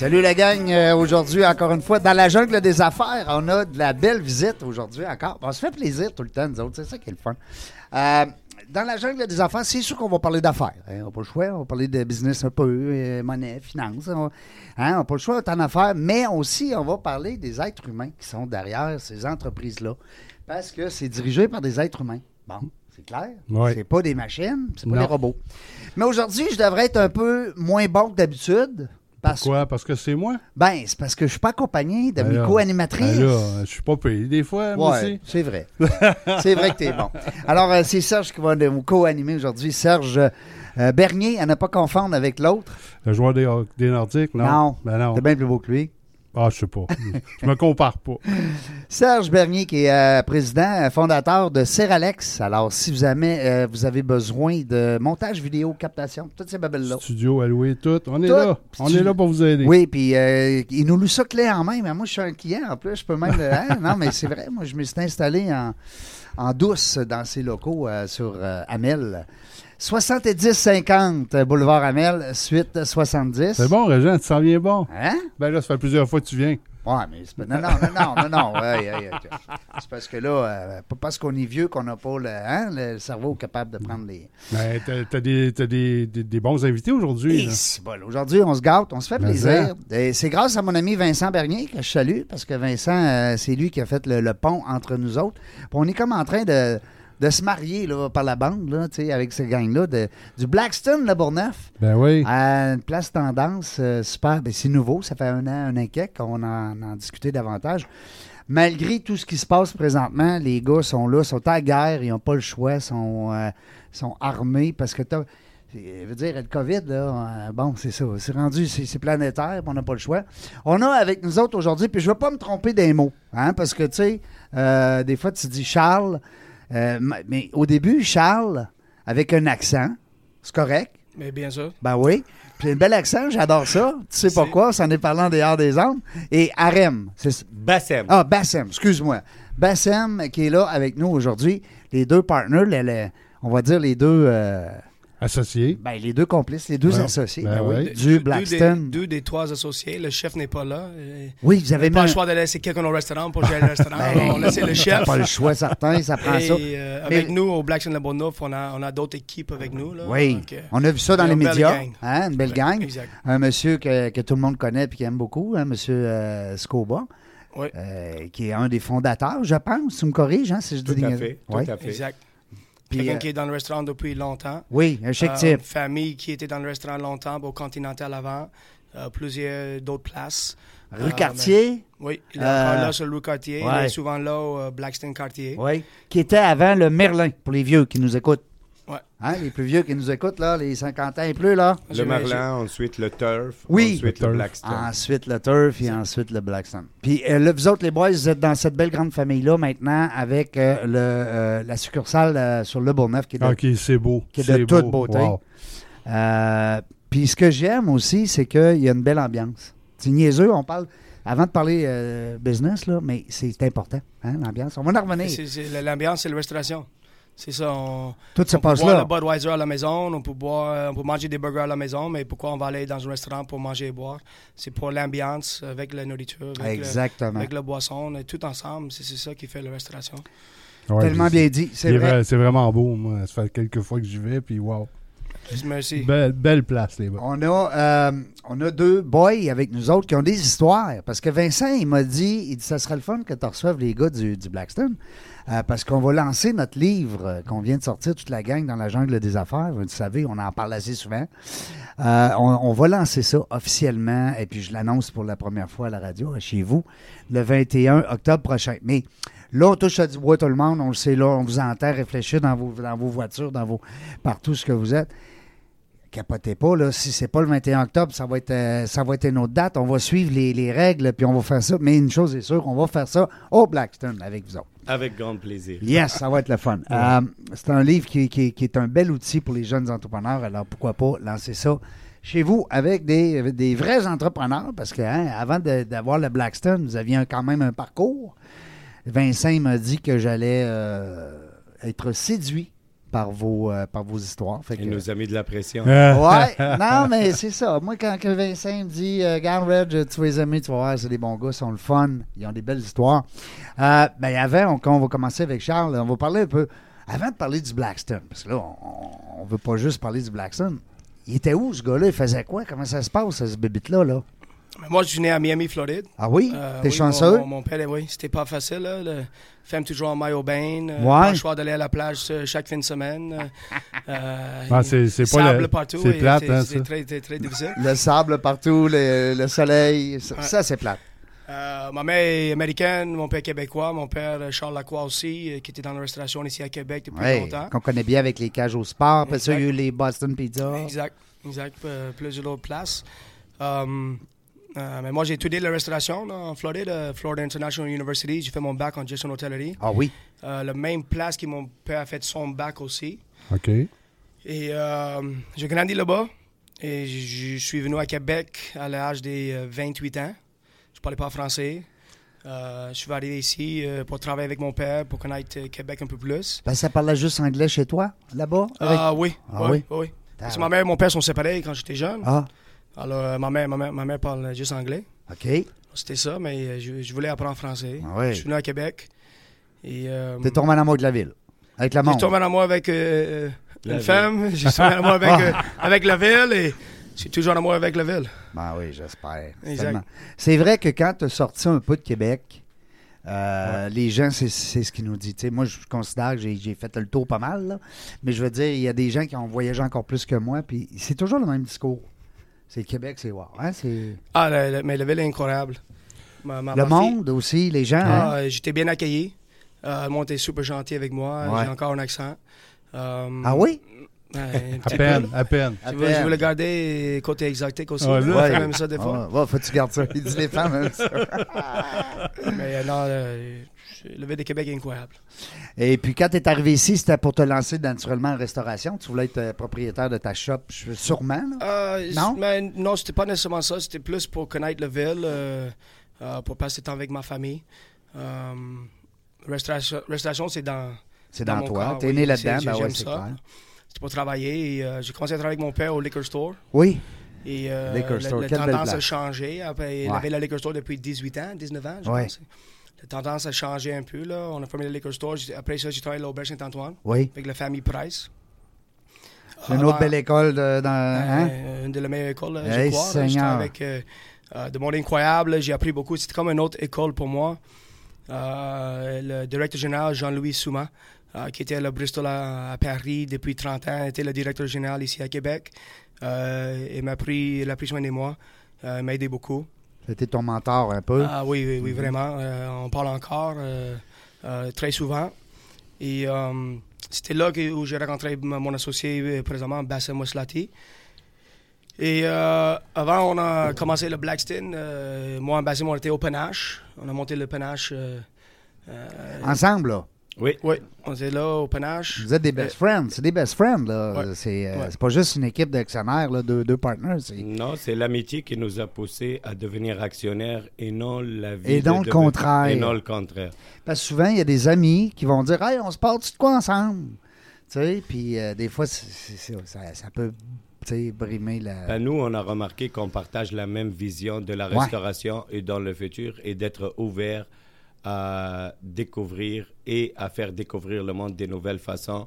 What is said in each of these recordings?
Salut la gang. Euh, aujourd'hui, encore une fois, dans la jungle des affaires, on a de la belle visite aujourd'hui encore. On se fait plaisir tout le temps, nous autres. C'est ça qui est le fun. Euh, dans la jungle des affaires, c'est sûr qu'on va parler d'affaires. Hein. on n'a pas le choix. On va parler de business un peu, euh, monnaie, finance. On n'a hein, pas le choix en affaires. Mais aussi, on va parler des êtres humains qui sont derrière ces entreprises-là. Parce que c'est dirigé par des êtres humains. Bon, c'est clair. C'est pas des machines, c'est pas des robots. Mais aujourd'hui, je devrais être un peu moins bon que d'habitude. Pourquoi? Parce que c'est moi? Ben, c'est parce que je suis pas accompagné de ben mes co-animatrices. Ben je suis pas payé des fois, moi aussi. c'est vrai. c'est vrai que tu es bon. Alors, euh, c'est Serge qui va nous co-animer aujourd'hui. Serge euh, Bernier, à ne pas confondre avec l'autre. Le joueur des, des Nordiques, non? Non. Ben non. C'est bien plus beau que lui. Ah, je sais pas. je me compare pas. Serge Bernier, qui est euh, président, euh, fondateur de Seralex. Alors, si vous avez, euh, vous avez besoin de montage vidéo, captation, toutes ces babelles-là. Studio alloué, tout. On est là. On est là pour vous aider. Oui, puis il nous loue ça clé en main. Mais moi, je suis un client en plus. Je peux même. Hein? Non, mais c'est vrai. Moi, je me suis installé en, en douce dans ces locaux sur Amel. 70-50, Boulevard Amel, suite 70. C'est bon, Régent, tu sens bien bon. Hein? Ben là, ça fait plusieurs fois que tu viens. Ouais, mais c'est pas... Non, non, non, non, non, non. c'est parce que là, euh, pas parce qu'on est vieux qu'on n'a pas le, hein, le, cerveau capable de prendre les. Mais ben, t'as, des, t'as des, des, bons invités aujourd'hui. Bon, aujourd'hui, on se gâte, on se fait plaisir. c'est grâce à mon ami Vincent Bernier que je salue, parce que Vincent, euh, c'est lui qui a fait le, le pont entre nous autres. Puis on est comme en train de de se marier là, par la bande là, avec ce gang-là, du Blackstone, le Bourneuf. Ben oui. À une place tendance, euh, super. Ben, c'est nouveau, ça fait un an, un an qu'on en, en discuté davantage. Malgré tout ce qui se passe présentement, les gars sont là, sont à guerre, ils n'ont pas le choix, sont, euh, sont armés parce que tu je veux dire, le COVID, là, euh, bon, c'est ça. C'est rendu, c'est planétaire, on n'a pas le choix. On a avec nous autres aujourd'hui, puis je ne vais pas me tromper des mots, hein, parce que, tu sais, des fois, tu dis Charles, euh, mais au début, Charles, avec un accent, c'est correct. Mais bien sûr. Ben oui. Puis un bel accent, j'adore ça. Tu sais pourquoi, ça en est parlant des Arts des Andes. Et Arem. Bassem. Ah, Bassem, excuse-moi. Bassem qui est là avec nous aujourd'hui. Les deux partners, on va dire les deux... Euh, Associés. Ben, les deux complices, les deux associés ben ben du Blackstone. Deux des, trois associés. Le chef n'est pas là. Oui, vous avez pas le choix de laisser quelqu'un au restaurant pour gérer le restaurant. Ben, on laisse le chef. pas le choix certain, ça prend ça. Euh, avec nous, au Blackstone Le Bonneuf, on a, on a d'autres équipes avec nous. Là, oui, euh, on a vu ça dans les médias. Hein, une belle gang. Exact. Un monsieur que, que, tout le monde connaît et qui aime beaucoup, hein, monsieur euh, Scoba. Oui. qui est un des fondateurs, je pense. Tu me corriges, hein, si je dis Tout à fait. Tout à fait. Exact. Quelqu'un euh, qui est dans le restaurant depuis longtemps. Oui, un chic euh, Famille qui était dans le restaurant longtemps, au Continental avant, euh, plusieurs d'autres places. Rue Cartier? oui, il est là sur le rue Cartier. Il est souvent là au Blackstone Cartier. Oui, qui était avant le Merlin, pour les vieux qui nous écoutent. Hein, les plus vieux qui nous écoutent, là, les 50 ans et plus, là. Le Merlin, ensuite le Turf, oui. ensuite le, Blackstone. Ensuite le Turf et ensuite le Blackstone. Puis euh, là, vous autres, les boys, vous êtes dans cette belle grande famille-là maintenant avec euh, le, euh, la succursale sur Le Bourneuf qui est de, c'est beau. Qui est de toute beauté. puis ce que j'aime aussi, c'est qu'il y a une belle ambiance. C'est niaiseux, on parle avant de parler business, là, mais c'est important, hein, l'ambiance. On va en revenir. L'ambiance, c'est la restauration. C'est ça. On, Tout se passe boire là. le Budweiser à la maison, on peut, boire, on peut manger des burgers à la maison, mais pourquoi on va aller dans un restaurant pour manger et boire? C'est pour l'ambiance avec la nourriture, avec, Exactement. Le, avec la boisson, tout ensemble. C'est ça qui fait la restauration. Tellement bien dit. C'est vrai. C'est vraiment beau. Moi, ça fait quelques fois que j'y vais, puis wow. Merci. Belle, belle place, les boys. On a, euh, on a deux boys avec nous autres qui ont des histoires. Parce que Vincent, il m'a dit, il dit, ça serait le fun que tu reçoives les gars du, du Blackstone. Euh, parce qu'on va lancer notre livre euh, qu'on vient de sortir, toute la gang dans la jungle des affaires. Vous savez, on en parle assez souvent. Euh, on, va lancer ça officiellement, et puis je l'annonce pour la première fois à la radio, chez vous, le 21 octobre prochain. Mais là, on touche à du bois tout le monde, on le sait là, on vous entend réfléchir dans vos, dans vos voitures, dans vos partout ce que vous êtes capotez pas, là, si c'est pas le 21 octobre, ça va être ça va être une autre date. On va suivre les, les, règles, puis on va faire ça. Mais une chose est sûre, on va faire ça au Blackstone avec vous autres. Avec grand plaisir. Yes, ça va être le fun. Euh, c'est un livre qui, est un bel outil pour les jeunes entrepreneurs. Alors, pourquoi pas lancer ça chez vous avec des, des vrais entrepreneurs? Parce que hein, avant d'avoir le Blackstone, vous aviez quand même un parcours. Vincent m'a dit que j'allais euh, être séduit par vos, euh, par vos histoires. Fait que- Il nous a mis de la pression. Ouais, non, mais c'est ça. Moi, quand que Vincent me dit, euh, Garde Reg, tu vas les aimer, tu vas voir, c'est des bons gars, ils sont le fun, ils ont des belles histoires. Euh, ben, avant, on, quand on va commencer avec Charles, on va parler un peu. Avant de parler du Blackstone, parce que là, on, on veut pas juste parler du Blackstone. Il était où, ce gars-là? Il faisait quoi? Comment ça se passe, ce bébite-là? Là? Mais Moi, je suis né à Miami, Floride. Ah oui? Euh, T'es oui, chanceux? Mon, mon- père, oui, c'était pas facile. Là, le- femme toujours en maillot bain. euh, Ouais. Pas le choix d'aller à la plage euh, chaque fin de semaine. euh, euh, Ah, c'est- c'est pas sable le- partout. c'est plate, hein, C'est ça. très, très, très difficile. Le sable partout, le, le soleil, ça, Ouais. ça, c'est plate. Euh, ma mère est américaine, mon père québécois, mon père Charles Lacroix aussi, euh, qui était dans la restauration ici à Québec depuis Ouais, longtemps. qu'on connaît bien avec les cages au sport. Après ça, il y a eu les Boston Pizza. Exact, exact, euh, plusieurs autres places. Um, euh, mais moi, j'ai étudié la restauration là, en Floride, euh, Florida International University. J'ai fait mon bac en gestion d'hôtellerie. Ah oui? Euh, la même place que mon père a fait son bac aussi. OK. Et euh, j'ai grandi là-bas. Et je suis venu à Québec à l'âge des euh, 28 ans. Je parlais pas français. Euh, je suis arrivé ici euh, pour travailler avec mon père, pour connaître euh, Québec un peu plus. Ben, ça parlait juste anglais chez toi, là-bas? avec- Ah oui, Ah oui, oui? oui, oui. Parce que ma mère et mon père sont séparés quand j'étais jeune. Ah, Alors, euh, ma, mère, ma, mère, ma mère parle juste anglais. OK. C'était ça, mais euh, je, je voulais apprendre français. Ah oui. Je suis venu à Québec. Et, euh, T'es tombé en amour de la ville. Avec la J'ai monde. tombé en amour avec euh, La une ville. femme. J'ai tombé en amour avec, euh, avec la ville et je suis toujours en amour avec la ville. Ben oui, j'espère. C'est vrai que quand tu as sorti un peu de Québec, euh, les gens, c'est c'est ce qu'ils nous disent. Tu sais, moi, je considère que j'ai j'ai fait le tour pas mal, là. mais je veux dire, il y a des gens qui ont voyagé encore plus que moi, puis c'est toujours le même discours. C'est Québec, c'est wow. hein, c'est Ah, la- la- mais la ville est incroyable. Ma- ma- Le ma fille- monde aussi, les gens. hein? Ah, J'étais bien accueilli. Euh, le monde était super gentil avec moi. Ouais. J'ai encore un accent. Euh, Ah oui? Ouais, À peine, à peine. Je veux, je veux le garder côté exotique aussi. Ouais, fait même ça des fois. Ouais, faut que tu gardes ça. Il dit les femmes, hein, ça. Mais euh, non, euh, le ville de Québec est incroyable. Et puis quand tu es arrivé ici, c'était pour te lancer naturellement en restauration? Tu voulais être euh, propriétaire de ta shop, je- sûrement. Euh, Non? Mais non, c'était pas nécessairement ça. C'était plus pour connaître la ville, euh, euh, pour passer du temps avec ma famille. Euh, restauration, restauration, c'est dans. C'est dans dans, mon toi. Tu es oui. né là-dedans, ben ouais, c'est clair. C'était pour travailler. Et, euh, j'ai commencé à travailler avec mon père au liquor store. Oui. Et euh, Liquor la- store, la, belle tendance a changé. Après, il Ouais. avait la liquor store depuis 18 ans, 19 ans, je Ouais. pense. La tendance a changé un peu. Là. On a formé le liquor store. Après ça, j'ai travaillé à l'Auberge Saint-Antoine Oui. avec la famille Price. C'est une autre belle école de, dans. hein? Euh, une de les meilleures écoles, là, Hey, je crois. là. J'étais avec euh, euh, de monde incroyable. J'ai appris beaucoup. C'était comme une autre école pour moi. Euh, le directeur général, Jean-Louis Souma, euh, qui était à Bristol à, à Paris depuis 30 ans, était le directeur général ici à Québec. Euh, il m'a pris, il a pris soin de moi. Euh, il m'a aidé beaucoup. C'était ton mentor un peu. Ah oui, oui, oui, vraiment. Euh, on parle encore euh, euh, très souvent. Et euh, c'était là que, où j'ai rencontré mon associé euh, présentement, Bassem Moslati. Et euh, avant, on a commencé le Blackstone. euh, moi et Bassem, on était au panache. On a monté le panache. euh, euh, Ensemble, là? Oui. oui, on était là au panache. Vous êtes des best friends. C'est des best friends, là. Ouais. C'est euh, Ouais. pas juste une équipe d'actionnaires, là, deux, deux partners. Non, c'est l'amitié qui nous a poussé à devenir actionnaires et non la vie. Et de non le devenir- contraire. Et non le contraire. Parce que souvent, il y a des amis qui vont dire Hey, on se part de quoi ensemble? Tu sais, puis euh, des fois, ça, ça peut brimer la. Ben, nous, on a remarqué qu'on partage la même vision de la Ouais. restauration et dans le futur et d'être ouvert à découvrir et à faire découvrir le monde des nouvelles façons.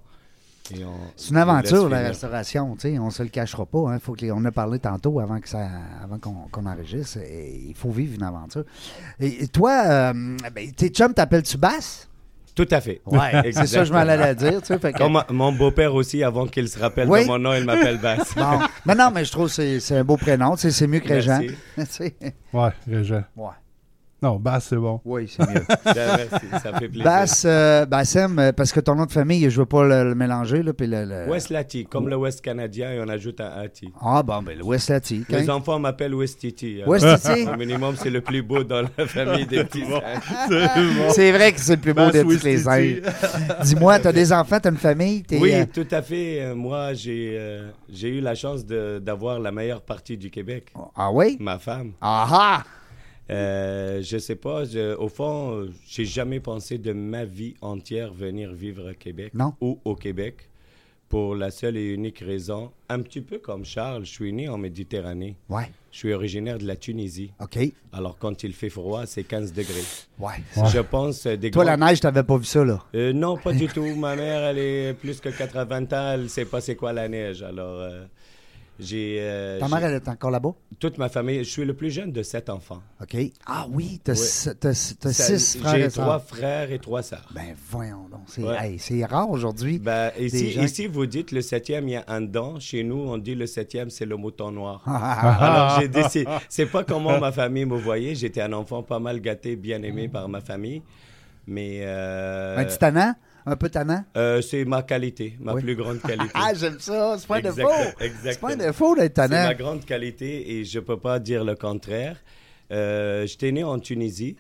C'est une aventure, la restauration. tu sais, On se le cachera pas. Hein. Faut que les- on a parlé tantôt avant que ça, avant qu'on enregistre. Et il faut vivre une aventure. Et, et toi, euh, ben, tes chums t'appelles-tu Basse? Tout à fait. Ouais, c'est ça que je m'en allais dire. Tu sais, fait que- Comme mon beau-père aussi, avant qu'il se rappelle Oui. de mon nom, il m'appelle Bass. Bon. Non, non, mais je trouve que c'est c'est un beau prénom. tu sais, C'est mieux que Régent. Ouais, Régent. ouais. Non, Bass, c'est bon. Oui, c'est mieux. Ben, ça fait plaisir. Basse, euh, Bassem, euh, parce que ton nom de famille, je veux pas le, le mélanger. Là, puis le, le- West Lati, comme le West canadien, et on ajoute un Ati. Ah, bon, ben, le West Lati. Les enfants m'appellent West Titi. West Titi? Au minimum, c'est le plus beau dans la famille des petits. C'est vrai que c'est le plus beau de tous West les airs. Dis-moi, t'as des enfants, t'as une famille? Oui, euh, tout à fait. Euh, Moi, j'ai euh, j'ai eu la chance d'avoir la meilleure partie du Québec, Ah oui? ma femme. Ah ah! Euh, je sais pas, je- au fond, j'ai jamais pensé de ma vie entière venir vivre à Québec Non. ou au Québec. pour la seule et unique raison, un petit peu comme Charles, je suis né en Méditerranée. Ouais. Je suis originaire de la Tunisie. OK. Alors, quand il fait froid, c'est 15 degrés. Ouais. Je pense des Toi, la neige, t'avais pas vu ça, là? Euh, non, pas du tout. Ma mère, elle est plus que 80 ans. Elle sait pas c'est quoi la neige. Alors, euh, j'ai... euh, Ta mère, elle est encore là-bas? Toute ma famille... Je suis le plus jeune de sept enfants. OK. Ah oui, t'as Ouais. six- frères J'ai et sœurs. trois frères et trois sœurs. Ben, voyons donc. C'est Ouais. hey, c'est rare aujourd'hui. Ben, ici, gens ici, vous dites le septième, il y a un dent. Chez nous, on dit le septième, c'est le mouton noir. Ah, Alors, j'ai décidé. C'est pas comment ma famille me voyait. J'étais un enfant pas mal gâté, bien aimé par ma famille. Mais. euh, Un petit? Un peu tannant? euh, c'est ma qualité, ma Oui. plus grande qualité. Ah, j'aime ça. C'est pas un défaut. C'est pas un défaut d'être C'est tannant. ma grande qualité et je peux pas dire le contraire. Euh, J'étais né en Tunisie.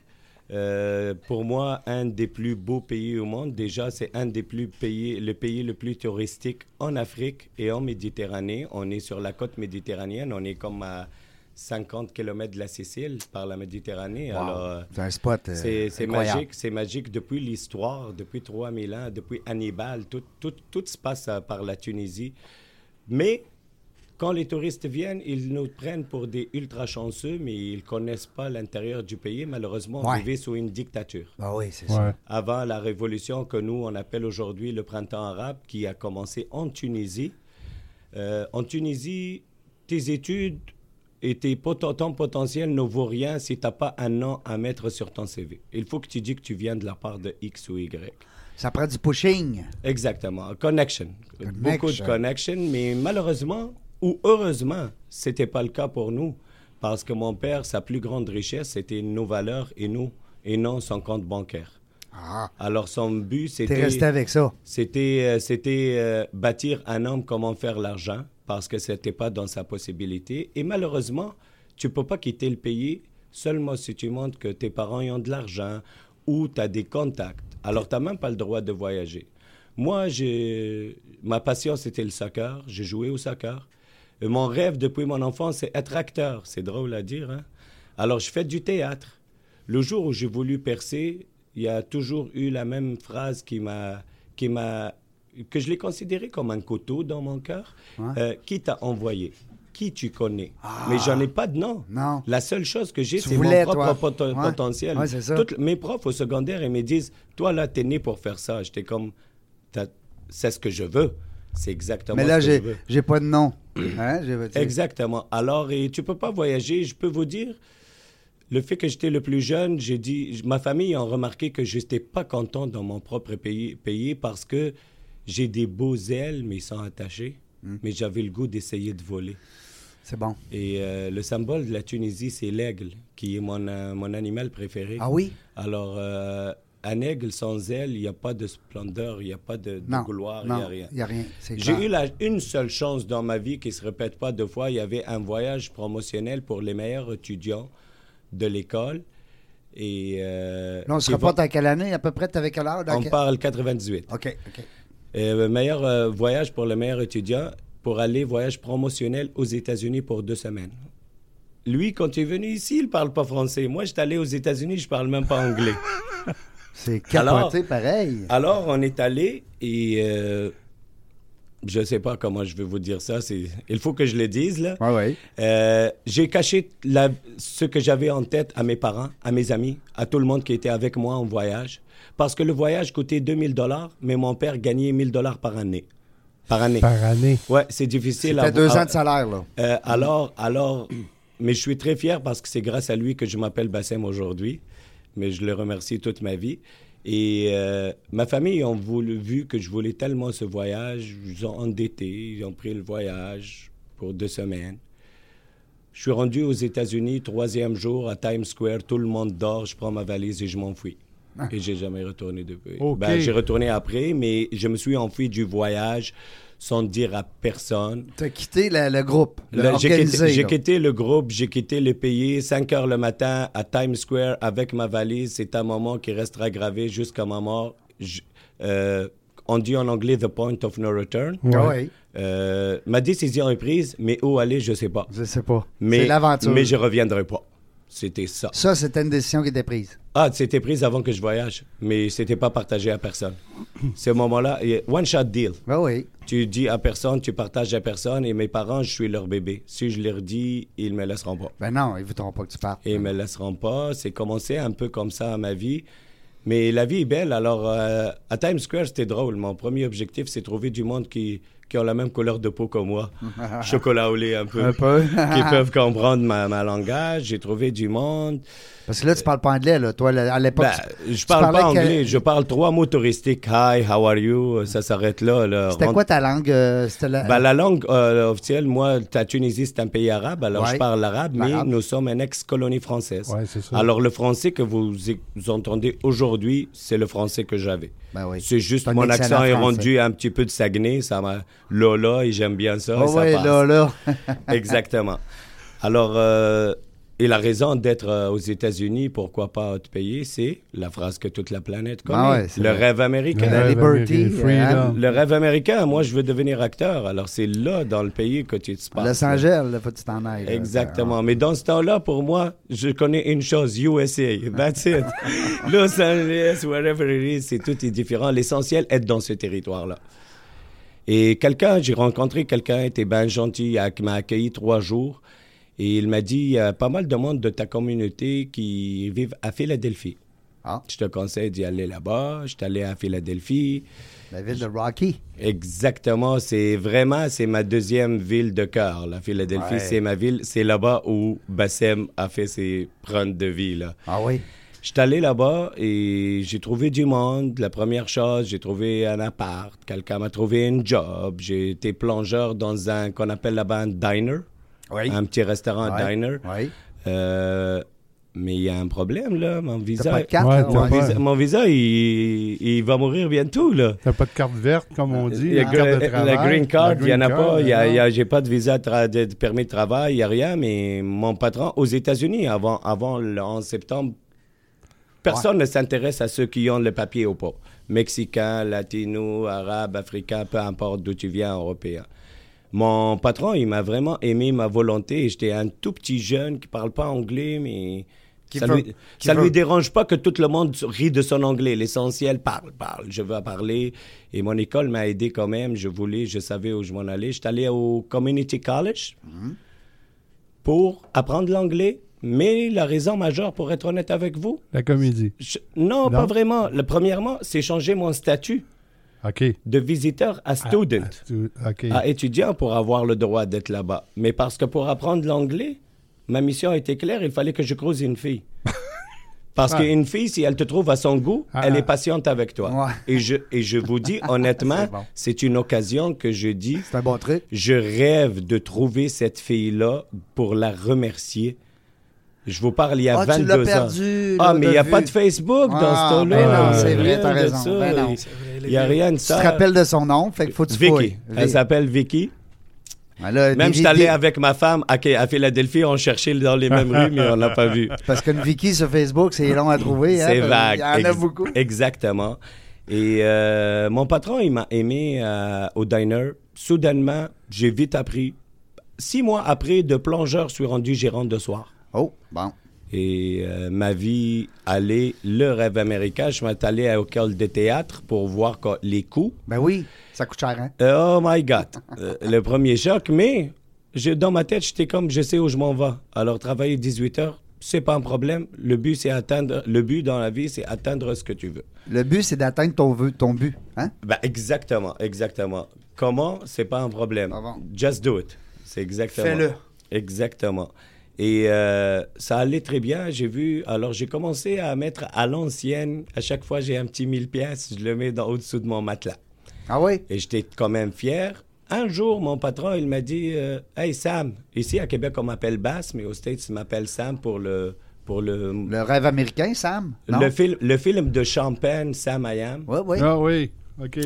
Euh, pour moi, un des plus beaux pays au monde. Déjà, c'est un des plus pays, le pays le plus touristique en Afrique et en Méditerranée. On est sur la côte méditerranéenne. On est comme à 50 km de la Sicile par la Méditerranée. Wow. Alors, euh, C'est un spot euh, c'est c'est magique, c'est magique depuis l'histoire, depuis 3000 ans, depuis Hannibal, tout, tout, tout se passe euh, par la Tunisie. Mais quand les touristes viennent, ils nous prennent pour des ultra chanceux, mais ils connaissent pas l'intérieur du pays. Malheureusement, on Ouais. vivait sous une dictature. Ah oui, c'est Ouais. ça. Avant la révolution que nous, on appelle aujourd'hui le printemps arabe, qui a commencé en Tunisie. Euh, en Tunisie, tes études et tes ton potentiel ne vaut rien si tu n'as pas un nom à mettre sur ton CV. Il faut que tu dis que tu viens de la part de X ou Y. Ça prend du pushing. Exactement. Connection. Beaucoup de Connection. mais malheureusement ou heureusement, c'était pas le cas pour nous. Parce que mon père, sa plus grande richesse, c'était nos valeurs et nous, et non son compte bancaire. Ah, Alors son but, t'es c'était resté avec ça. c'était euh, c'était euh, bâtir un homme comment faire l'argent parce que c'était pas dans sa possibilité. Et malheureusement tu peux pas quitter le pays seulement si tu montres que tes parents y ont de l'argent ou tu as des contacts. Alors tu n'as même pas le droit de voyager. Moi ma passion c'était le soccer. J'ai joué au soccer. Et mon rêve depuis mon enfance c'est être acteur. C'est drôle à dire hein? alors je fais du théâtre. Le jour où j'ai voulu percer, il y a toujours eu la même phrase qui m'a, qui m'a, que je l'ai considéré comme un couteau dans mon cœur. Ouais. Euh, qui t'a envoyé Qui tu connais Mais j'en ai pas de nom. Non. La seule chose que j'ai, c'est mon propre Ouais. potentiel. Ouais, c'est ça. Toutes- mes profs au secondaire, ils me disent, toi là, t'es né pour faire ça. J'étais comme, c'est ce que je veux. C'est exactement Mais là, ce que je j'ai pas de nom. Hein? Exactement. Alors, et tu peux pas voyager. Je peux vous dire, le fait que j'étais le plus jeune, j'ai dit, ma famille a remarqué que je n'étais pas content dans mon propre pays, pays parce que j'ai des beaux ailes, mais ils sont attachés. Hmm. Mais j'avais le goût d'essayer de voler. C'est bon. Et euh, le symbole de la Tunisie, c'est l'aigle, qui est mon, euh, mon animal préféré. Ah oui? Alors, euh, un aigle sans ailes, il n'y a pas de splendeur, il n'y a pas de, de Non. gloire, il n'y a rien. Il n'y a rien. J'ai eu la- une seule chance dans ma vie qui ne se répète pas deux fois. Il y avait un voyage promotionnel pour les meilleurs étudiants de l'école. Et Là, on se reporte à quelle année? À peu près, avec quelle heure? Dans on quel- parle 98. OK, OK. Le meilleur euh, voyage pour le meilleur étudiant pour aller voyage promotionnel aux États-Unis pour deux semaines. Lui, quand il est venu ici, il parle pas français. Moi, j'étais allé aux États-Unis, je parle même pas anglais. C'est capoté pareil. Alors, on est allé et euh, je ne sais pas comment je vais vous dire ça. C'est, il faut que je le dise là. Euh, j'ai caché la- ce que j'avais en tête à mes parents, à mes amis, à tout le monde qui était avec moi en voyage. Parce que le voyage coûtait 2000 dollars, mais mon père gagnait 1000 dollars par année. Par année. Par année. Ouais, c'est difficile C'était deux ans de salaire, là. euh, alors, alors, mais je suis très fier parce que c'est grâce à lui que je m'appelle Bassem aujourd'hui. Mais je le remercie toute ma vie. Et euh, ma famille ont voulu, vu que je voulais tellement ce voyage, ils ont endetté, ils ont pris le voyage pour deux semaines. Je suis rendu aux États-Unis, troisième jour, à Times Square, tout le monde dort, je prends ma valise et je m'enfuis. Ah. Et j'ai jamais retourné depuis. Ok. Ben, j'ai retourné après, mais je me suis enfui du voyage sans dire à personne. Tu as quitté le, le groupe. J'ai quitté, le groupe, j'ai quitté le pays, 5 heures le matin à Times Square avec ma valise. C'est un moment qui restera gravé jusqu'à ma mort. Je- euh, on dit en anglais the point of no return. Euh, ma décision est prise, mais où aller, je sais pas. je sais pas. Mais, C'est l'aventure. mais je reviendrai pas. C'était ça. Ça, c'était une décision qui était prise. Ah, c'était prise avant que je voyage, mais c'était pas partagé à personne. Ce moment-là, il y a one shot deal. Ben oui. Tu dis à personne, tu partages à personne, et mes parents, je suis leur bébé. Si je leur dis, ils me laisseront pas. Ben non, ils ne voudront pas que tu partes. Ils me laisseront pas. C'est commencé un peu comme ça à ma vie. Mais la vie est belle. Alors, euh, à Times Square, c'était drôle. Mon premier objectif, c'est trouver du monde qui, qui ont la même couleur de peau que moi. Chocolat au lait un peu. Un peu. qui peuvent comprendre ma, ma langage. J'ai trouvé du monde. Parce que là, tu parles pas anglais, là. Toi, à l'époque. Ben, je parle pas que- anglais. Je parle trois mots touristiques. Hi, how are you? Ça s'arrête là. là. C'était Rentre- quoi ta langue? euh, la... Ben, la langue euh, officielle, moi, la Tunisie, c'est un pays arabe, alors Ouais. je parle l'arabe, mais nous sommes une ex-colonie française. Ouais, ça. Alors le français que vous, vous entendez aujourd'hui, c'est le français que j'avais. Ben oui. C'est juste mon accent est rendu un petit peu de Saguenay, ça m'a Lola et j'aime bien ça. et Oh, ça passe. là. Exactement. Alors, euh, et la raison d'être euh, aux États-Unis, pourquoi pas autre pays, c'est la phrase que toute la planète connaît. Ah ouais, le vrai. rêve américain. La américain, freedom. Le rêve américain, moi je veux devenir acteur. Alors c'est là dans le pays que tu te passes. Los Angeles, là, faut que tu t'en ailles. là. Exactement. Mais dans ce temps-là, pour moi, je connais une chose, USA. That's it. Los Angeles, wherever it is, c'est tout est différent. L'essentiel, être dans ce territoire-là. Et quelqu'un, j'ai rencontré quelqu'un, était bien gentil, qui m'a accueilli trois jours. Et il m'a dit, il y a pas mal de monde de ta communauté qui vivent à Philadelphie. Ah. Je te conseille d'y aller là-bas. Je suis allé à Philadelphie. La ville de Rocky. Exactement, c'est vraiment c'est ma deuxième ville de cœur. La Philadelphie, Ouais. c'est ma ville. C'est là-bas où Bassem a fait ses preuves de vie. Là. Ah oui? Je suis allé là-bas et j'ai trouvé du monde. La première chose, j'ai trouvé un appart. Quelqu'un m'a trouvé un job. J'ai été plongeur dans un qu'on appelle là-bas un diner, Oui. un petit restaurant Ouais. diner. Oui. Euh, mais il y a un problème là. Mon visa, pas de carte, Ouais, t'as mon pas- visa, mon visa, il, il va mourir bientôt là. T'as pas de carte verte, comme on dit. Il y a une carte de la travail. green card, La il n'y en a pas. y a, y j'ai pas de visa de, tra- de- de permis de travail, il n'y a rien. Mais mon patron, aux États-Unis, avant, avant le 11 septembre, personne ne s'intéresse à ceux qui ont le papier ou pas. Mexicains, latinos, arabes, africains, peu importe d'où tu viens, européen. Mon patron, il m'a vraiment aimé ma volonté. J'étais un tout petit jeune qui parle pas anglais, mais Qui ça, veut- lui, dérange pas que tout le monde rit de son anglais. L'essentiel, parle, parle. Je veux parler. Et mon école m'a aidé quand même. Je voulais, je savais où je m'en allais. J'étais allé au Community College pour apprendre l'anglais. Mais la raison majeure, pour être honnête avec vous, La comédie. je- non, Non? pas vraiment. Le, premièrement, c'est changer mon statut de visiteur à student Ah, stu- OK. à étudiant pour avoir le droit d'être là-bas. Mais parce que pour apprendre l'anglais, ma mission était claire, il fallait que je croise une fille. Parce Ah. qu'une fille, si elle te trouve à son goût, Ah, elle est patiente avec toi. Ouais. Et, je, et je vous dis honnêtement, C'est bon. c'est une occasion que je dis, C'est un bon truc. je rêve de trouver cette fille-là pour la remercier. Je vous parle il y a Ah, 22 tu l'as ans. Ah, mais il n'y a vue. pas de Facebook dans Ah, ce temps-là. ben non, c'est vrai, t'as raison. ça. Ben non. Il- n'y a rien de Tu te ça. rappelles de son nom, fait qu'il faut que tu Vicky. fouilles. Elle s'appelle Vicky. Ah, là, Même je suis allé avec ma femme à, à Philadelphie, on cherchait dans les mêmes rues, mais on n'a pas vu. Parce qu'une Vicky sur Facebook, c'est long à trouver. hein, C'est vague. Il y en a beaucoup. Exactement. Et euh, mon patron, il m'a aimé euh, au diner. Soudainement, j'ai vite appris. Six mois après, de plongeur, je suis rendu gérant de soir. Oh, bon. Et euh, ma vie allait, le rêve américain. Je m'étais allé à l'école de théâtre pour voir les coûts. Ben oui, ça coûte cher, hein? Euh, Oh my God. Euh, le premier choc, mais je- dans ma tête, j'étais comme, je sais où je m'en vais. Alors, travailler 18 heures, c'est pas un problème. Le but, c'est atteindre, le but dans la vie, c'est atteindre ce que tu veux. Le but, c'est d'atteindre ton, vœu- ton but. Hein? Ben, exactement, exactement. Comment, c'est pas un problème. Ah bon. Just do it. C'est exactement. Fais-le. Exactement. Et euh, ça allait très bien. J'ai vu. Alors, j'ai commencé à mettre à l'ancienne. À chaque fois, j'ai un petit 1000 pièces. Je le mets dans, au-dessous de mon matelas. Ah oui? Et j'étais quand même fier. Un jour, mon patron, il m'a dit euh, Hey Sam, ici à Québec, on m'appelle Bass, mais aux States, il m'appelle Sam pour le. Pour le, Le rêve américain, Sam? Non? le, film, le film de Champagne, Sam I Am. Oui, oui. Ah oui. OK.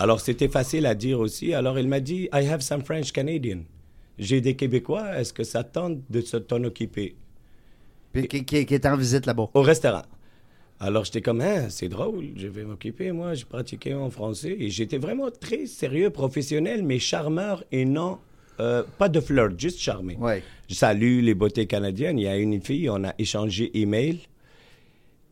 Alors, c'était facile à dire aussi. Alors, il m'a dit I have some French Canadian. J'ai des Québécois, est-ce que ça tente de se t'en occuper? Puis qui, qui- qui est en visite là-bas? Au restaurant. Alors, j'étais comme, hein, c'est drôle, je vais m'occuper, moi, j'ai pratiqué en français. Et j'étais vraiment très sérieux, professionnel, mais charmeur et non euh, pas de flirt, juste charmer. Ouais. Je salue les beautés canadiennes. Il y a une fille, on a échangé email.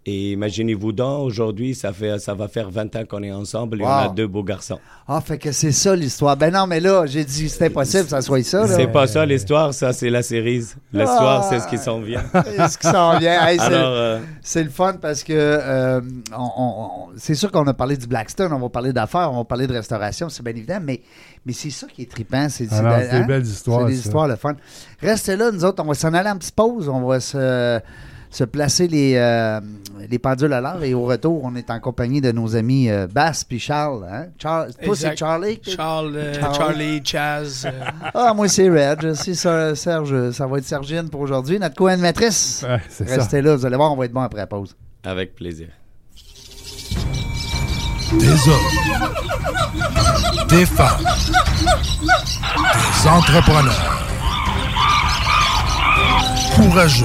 Et imaginez-vous donc, aujourd'hui, ça, fait, ça va faire 20 ans qu'on est ensemble et on a deux beaux garçons. Ah, fait que c'est ça l'histoire. Ben non, mais là, j'ai dit c'est impossible que ça soit ça. Là. C'est pas ça l'histoire, ça c'est la cerise. L'histoire, Ah. c'est ce qui s'en vient. ce qui s'en vient. Hey, c'est- Alors, euh, C'est le fun parce que euh, on- on- on- c'est sûr qu'on a parlé du Blackstone, on va parler d'affaires, on va parler de restauration, c'est bien évident, mais, mais c'est ça qui est trippant. C'est c'est des belles histoires, C'est des ça. histoires, le fun. Restez là, nous autres, on va s'en aller en petite pause, on va se, se placer les, euh, les pendules à l'heure et au retour, on est en compagnie de nos amis euh, Bass puis Charles. Hein? Charles toi, c'est. Charlie? Charles, euh, Charles. Charlie, Chaz. euh, Ah, moi, c'est Red. C'est ça, Serge, ça va être Sergine pour aujourd'hui. Notre co-animatrice. Ouais, c'est ça. Restez là, vous allez voir, on va être bon après la pause. avec plaisir. Des hommes, des femmes, des entrepreneurs courageux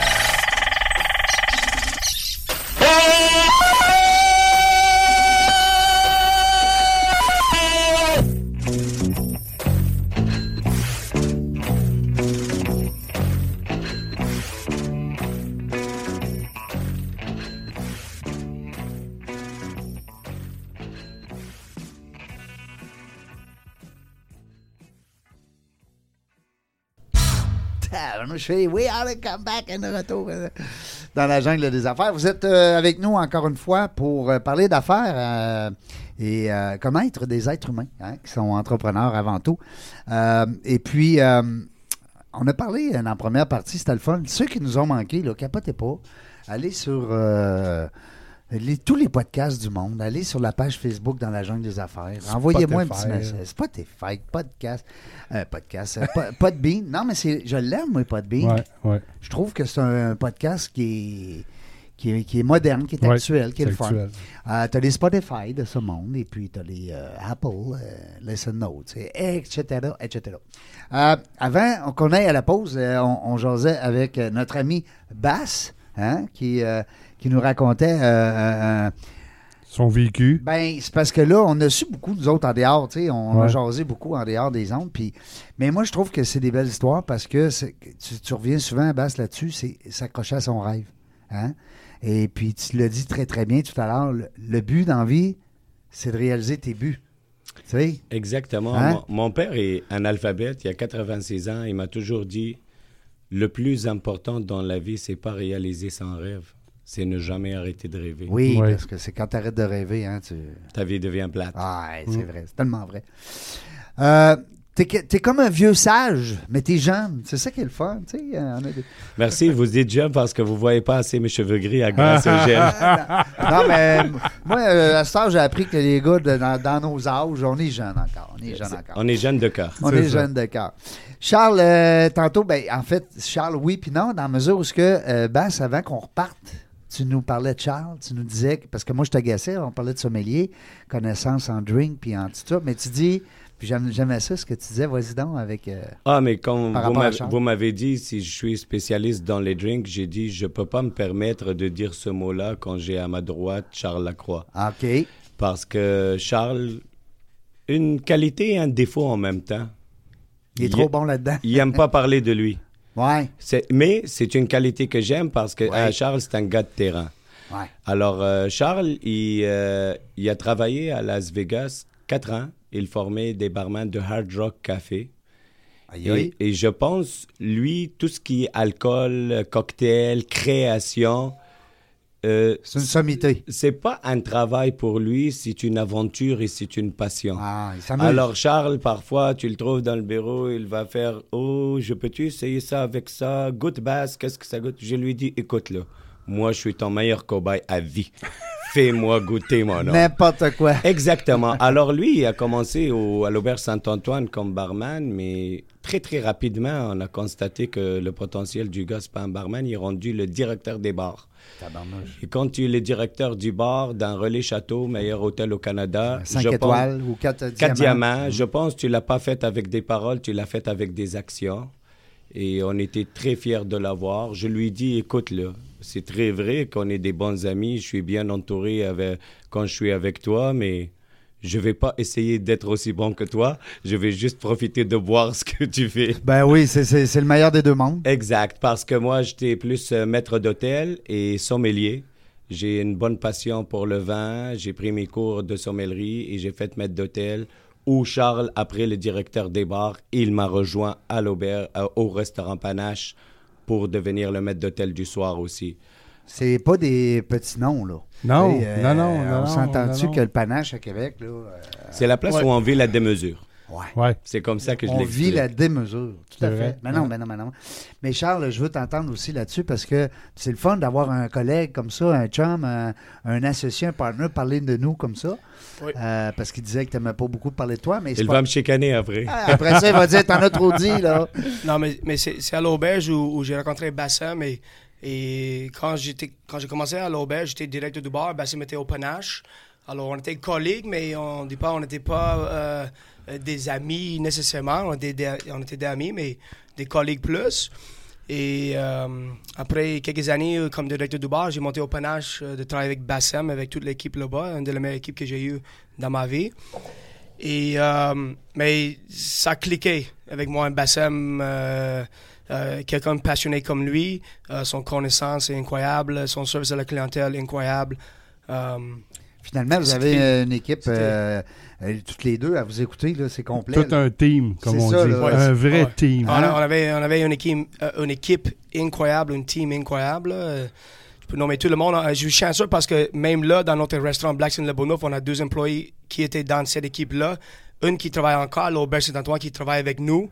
Je fais We are the comeback and retour dans la jungle des affaires. Vous êtes euh, avec nous encore une fois pour euh, parler d'affaires euh, et comment être des êtres humains hein, qui sont entrepreneurs avant tout. Et puis, on a parlé dans la première partie, c'était le fun. Ceux qui nous ont manqué, là, capotez pas. Allez sur les- tous les podcasts du monde. Allez sur la page Facebook dans la jungle des affaires. Envoyez-moi un petit message. Spotify, podcast, euh, podcast, euh, po- Podbean. Non, mais c'est, je l'aime, moi, Podbean. Ouais, ouais. Je trouve que c'est un podcast qui est, qui est, qui est moderne, qui est Ouais, actuel, qui est le fun. actuel. Euh, tu as les Spotify de ce monde, et puis tu as les Apple, Listen Notes, et- etc., etc. Avant qu'on aille à la pause, on, on jasait avec notre ami Bass, hein, qui, qui nous racontait... euh, euh, Son vécu. ben, c'est parce que là, on a su beaucoup, nous autres, en dehors, tu sais, on a jasé beaucoup en dehors des ondes, puis... Mais moi, je trouve que c'est des belles histoires parce que tu, tu reviens souvent à basse là-dessus, c'est s'accrocher à son rêve, hein? Et puis, tu l'as dit très, très bien tout à l'heure, le, le but dans la vie, c'est de réaliser tes buts, tu sais? Exactement. Hein? Mon, mon père est un alphabète, il y a 86 ans. Il m'a toujours dit le plus important dans la vie, c'est pas réaliser son rêve, c'est ne jamais arrêter de rêver. Oui, Ouais. parce que c'est quand tu arrêtes de rêver, hein, tu... Ta vie devient plate. Ah, ouais, c'est vrai, c'est tellement vrai. Euh, T'es t'es comme un vieux sage, mais t'es jeune. C'est ça qui est le fun, tu sais. euh, on a des- Merci, vous dites jeune parce que vous voyez pas assez mes cheveux gris à grâce au gel. Non, mais moi, euh, à ce temps, j'ai appris que les gars, de- dans, dans nos âges, on est jeunes encore. On est jeunes encore. On est jeune de cœur. On est jeunes de cœur. Charles, euh, tantôt, ben, en fait, Charles, oui, puis non, dans la mesure où ce que, euh, Bass, avant qu'on reparte, tu nous parlais de Charles, tu nous disais, parce que moi, je t'agaçais, on parlait de sommelier, connaissance en drink, puis en tout ça, mais tu dis, puis j'aimais ça, ce que tu disais, vas-y donc avec... euh, Ah, mais comme vous m'avez- dit si je suis spécialiste dans les drinks, j'ai dit je peux pas me permettre de dire ce mot-là quand j'ai à ma droite Charles Lacroix. OK. Parce que Charles, une qualité et un défaut en même temps. Il est Il trop bon là-dedans. Il aime pas parler de lui. Ouais, Mais c'est une qualité que j'aime parce que Ouais. Charles, c'est un gars de terrain. ouais. Alors, euh, Charles, il, euh, il a travaillé à Las Vegas quatre ans. Il formait des barman de Hard Rock Café. Aïe, aïe. Et, et je pense, lui, tout ce qui est alcool, cocktail, création, euh, C'est une sommité. c'est pas un travail pour lui, c'est une aventure et c'est une passion. Ah, il. Alors Charles, parfois, tu le trouves dans le bureau, il va faire « Oh, je peux-tu essayer ça avec ça? Goûte basse, qu'est-ce que ça goûte? » Je lui dis « Écoute-le, moi, je suis ton meilleur cobaye à vie. Fais-moi goûter, mon homme. » N'importe quoi. Exactement. Alors lui, il a commencé au, à l'Auberge Saint-Antoine comme barman, mais très, très rapidement, on a constaté que le potentiel du gars, c'est pas un barman, il est rendu le directeur des bars. Tabarnouche. Et quand tu es le directeur du bar d'un relais château, meilleur hôtel au Canada, 5 je pense- étoiles ou 4 diamants. Quatre diamants. Je pense que tu l'as pas fait avec des paroles, tu l'as fait avec des actions. Et on était très fiers de l'avoir. Je lui dis, écoute, là, c'est très vrai qu'on est des bons amis. Je suis bien entouré avec, quand je suis avec toi, mais je vais pas essayer d'être aussi bon que toi. Je vais juste profiter de voir ce que tu fais. Ben oui, c'est- le meilleur des deux mondes. Exact, parce que moi, j'étais plus euh, maître d'hôtel et sommelier. J'ai une bonne passion pour le vin. J'ai pris mes cours de sommellerie et j'ai fait maître d'hôtel. Où Charles, après le directeur des bars, il m'a rejoint à l'auberge, euh, au restaurant Panache pour devenir le maître d'hôtel du soir aussi. C'est pas des petits noms, là. Non, Tu non, non, On non, s'entend-tu que le panache à Québec, là, euh, C'est la place Ouais. où on vit la démesure. ouais. Ouais. C'est comme ça que je On vit la démesure, tout à fait. vrai. Mais non, Ouais. mais non, mais non. Mais Charles, je veux t'entendre aussi là-dessus parce que c'est le fun d'avoir un collègue comme ça, un chum, un, un associé, un partner, parler de nous comme ça. Oui. Euh, parce qu'il disait que t'aimais pas beaucoup parler de toi, mais c'est Il pas- va me chicaner après. Ah, Après ça, il va dire T'en as trop dit, là. Non, mais, mais c'est à l'auberge où, où j'ai rencontré Bassem. Et, et quand j'étais quand j'ai commencé à l'auberge, j'étais directeur du bar. Bassem était au panache. Alors, on était collègues, mais on dit pas, on n'était pas des amis nécessairement. On était, des, était amis, mais des collègues plus. Et euh, après quelques années euh, comme directeur du bar, j'ai monté au panache euh, de travailler avec Bassem, avec toute l'équipe là-bas, une de les meilleures équipes que j'ai eues dans ma vie. Et, mais ça a cliqué avec moi, un Bassem, euh, euh, quelqu'un de passionné comme lui. Euh, son connaissance est incroyable, son service à la clientèle est incroyable. Euh, Finalement, vous avez une équipe, euh, euh, toutes les deux, à vous écouter, là, c'est complet. Tout là. un team, comme C'est on ça, dit. là. Un vrai Ouais. team. on, Hein? on avait, on avait une, équipe, euh, une équipe incroyable, une team incroyable. Euh, Je peux nommer tout le monde. Euh, Je suis chanceux parce que même là, dans notre restaurant Blackstone Le Bonneuf, on a deux employés qui étaient dans cette équipe-là. Une qui travaille encore à l'Auberge Saint-Antoine, qui travaille avec nous.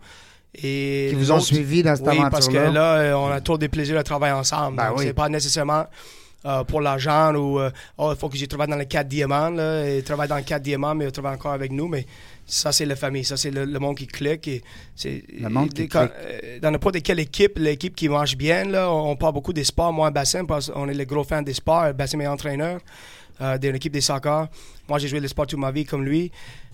Et Qui vous ont suivi dans cette oui, parce que aventure-là. là, euh, on a trop de plaisir à travailler ensemble. Ben oui. C'est pas nécessairement euh, pour l'argent ou euh, oh, il faut que je travaille dans les quatre diamants. Là, et travaille dans les quatre diamants, mais il travaille encore avec nous. Mais ça, c'est la famille. Ça, c'est le, le monde qui clique. Et c'est, Le monde qui quand- clique. euh, Dans n'importe quelle équipe, l'équipe qui marche bien, là, on, on parle beaucoup des sports. Moi, Bassin, parce qu'on est les gros fans des sports. Bassin est entraîneur d'une équipe des soccer. Moi, j'ai joué le sport toute ma vie comme lui.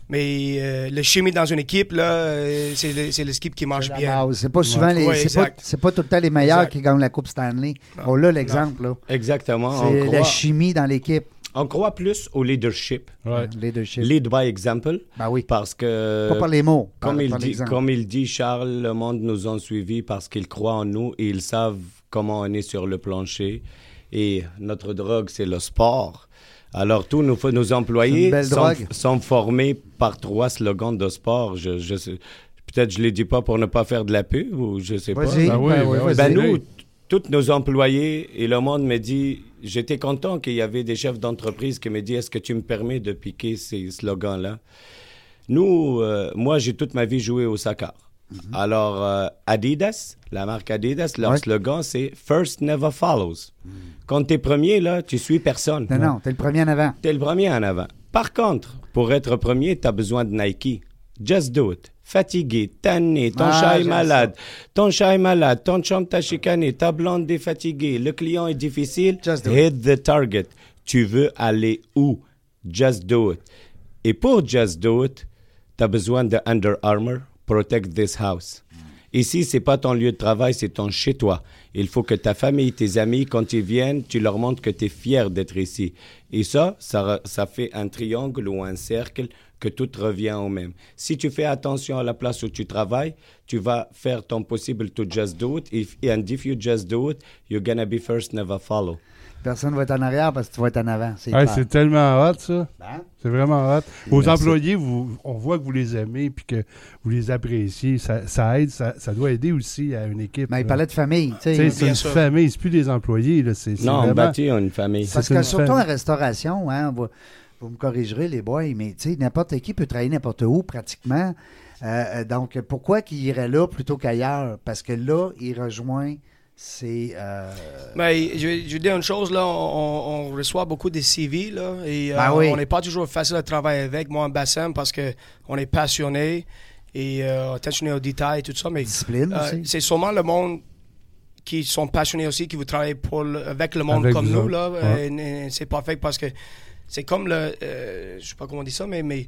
Mais euh, le chimie dans une équipe, là, euh, c'est, le- c'est l'équipe qui marche la bien. C'est pas souvent les. Ouais, c'est, pas, exact. c'est pas tout le temps les meilleurs Exact. qui gagnent la Coupe Stanley. Non. On a l'exemple, là. Exactement. C'est On la croit, chimie dans l'équipe. on croit plus au leadership. Ouais. Leadership. Lead by example. Ben oui. Parce que... Pas par les mots. par- Comme il, par dit, l'exemple. comme il dit, Charles, le monde nous a suivis parce qu'ils croient en nous et ils savent comment on est sur le plancher. Et notre drogue, c'est le sport. Alors, tous nos, nos employés sont, sont formés par trois slogans de sport. Je, je sais- Peut-être je ne les dis pas pour ne pas faire de la pub ou je sais pas. Ben oui, ben ben oui. Ben nous, tous nos employés et le monde me dit, j'étais content qu'il y avait des chefs d'entreprise qui me disent, est-ce que tu me permets de piquer ces slogans-là? Nous, euh, moi, j'ai toute ma vie joué au soccer. Alors, euh, Adidas, la marque Adidas, leur Ouais. slogan, c'est First Never Follows. Quand tu es premier, là, tu suis personne. Non, non, t'es le premier en avant. Tu es le premier en avant. Par contre, pour être premier, tu as besoin de Nike. Just do it. Fatigué, tanné, ton Ah, chat est malade, ton chat est malade, ton chum t'a chicané, ta blonde est fatiguée, le client est difficile. Just do Hit the target. Tu veux aller où? Just do it. Et pour Just do it, tu as besoin de Under Armour, Protect this house. Ici, c'est pas ton lieu de travail, c'est ton chez-toi. Il faut que ta famille, tes amis, quand ils viennent, tu leur montres que tu es fier d'être ici. Et ça, ça, ça fait un triangle ou un cercle que tout revient au même. Si tu fais attention à la place où tu travailles, tu vas faire ton possible to just do it. If, and if you just do it, you're gonna be first, never follow. Personne va être en arrière parce que tu vas être en avant. C'est tellement hot, ça. Hein? C'est vraiment hot. Aux Merci. employés, vous, on voit que vous les aimez puis que vous les appréciez. Ça, ça aide, ça, ça doit aider aussi à une équipe. Mais il là. parlait de famille. c'est une sûr. famille, c'est plus des employés. Là. Non, vraiment... bâti une famille. Parce c'est que une surtout famille. en restauration, hein, vous, vous me corrigerez les boys, mais tu sais, n'importe qui peut travailler n'importe où pratiquement. Euh, euh, donc, pourquoi qu'il irait là plutôt qu'ailleurs? Parce que là, il rejoint ses... euh, Mais je, je vais dire une chose, là, on, on reçoit beaucoup de CV, là, et euh, Ben oui. on n'est pas toujours facile à travailler avec, moi, en bassin, parce que on est passionné, et euh, attentionné aux détails et tout ça. Mais Discipline euh, aussi. c'est sûrement le monde qui sont passionnés aussi, qui vous travaillez pour le- avec le monde Avec comme nous. autres, Là, ouais. C'est parfait parce que c'est comme le. euh, je sais pas comment on dit ça, mais. mais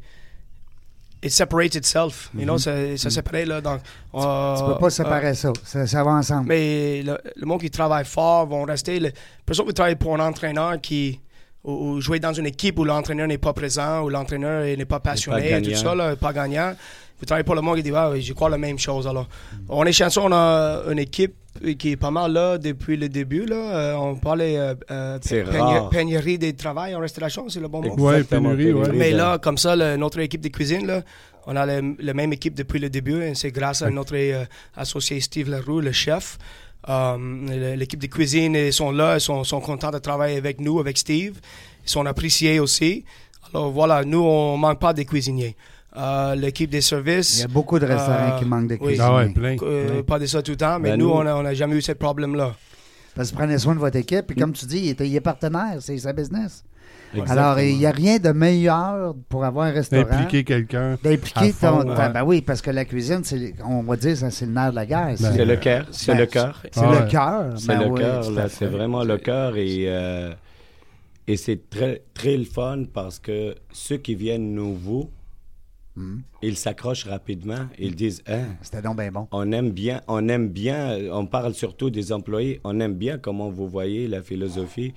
It separates itself. You know, ça, ça séparé là. Donc, Mhm. Tu peux pas séparer ça. ça. ça va ensemble. mais le, le monde qui travaille fort vont rester. Le, personne qui travaille pour un entraîneur qui. Ou, ou jouer dans une équipe où l'entraîneur n'est pas présent, où l'entraîneur n'est pas passionné, pas tout ça, là, pas gagnant. Vous travaillez pour le monde qui dit, ah, oui, je crois la même chose. Alors, on est chanceux, on a une équipe qui est pas mal là depuis le début. Là. Euh, on parlait euh, euh, C'est pénurie- rare. pénurie des travail en restauration, c'est le bon mot. Ouais, Exactement, pénurie, ouais. Mais de- là, comme ça, le- notre équipe de cuisine, là, on a le- la même équipe depuis le début. et C'est grâce à notre euh, associé Steve Leroux, le chef. Euh, L'équipe de cuisine, ils sont là, ils sont, sont contents de travailler avec nous, avec Steve. Ils sont appréciés aussi. Alors voilà, nous, on manque pas des cuisiniers. Euh, L'équipe des Il services, y a beaucoup de restaurants Euh, qui manquent de oui. cuisiniers. Ah ouais, plein. euh, plein. pas de ça tout le temps, mais Ben, nous, nous- on n'a on a jamais eu ce problème-là. Parce que prenez soin de votre équipe. Et comme tu dis, il est, il est partenaire, c'est sa business. Exactement. Alors, il n'y a rien de meilleur pour avoir un restaurant. Impliquer quelqu'un. D'impliquer ton. ouais. Ben oui, parce que la cuisine, c'est, on va dire, c'est le nerf de la guerre. Ben, C'est le cœur, c'est Ben, le cœur. C'est Ah le cœur. C'est Ben le oui, cœur, C'est vraiment le cœur et, euh, et c'est très, très le fun parce que ceux qui viennent nouveaux, Mhm. ils s'accrochent rapidement. Ils disent, Hein, C'était donc bien bon. on aime bien, on aime bien, on parle surtout des employés, on aime bien comment vous voyez la philosophie.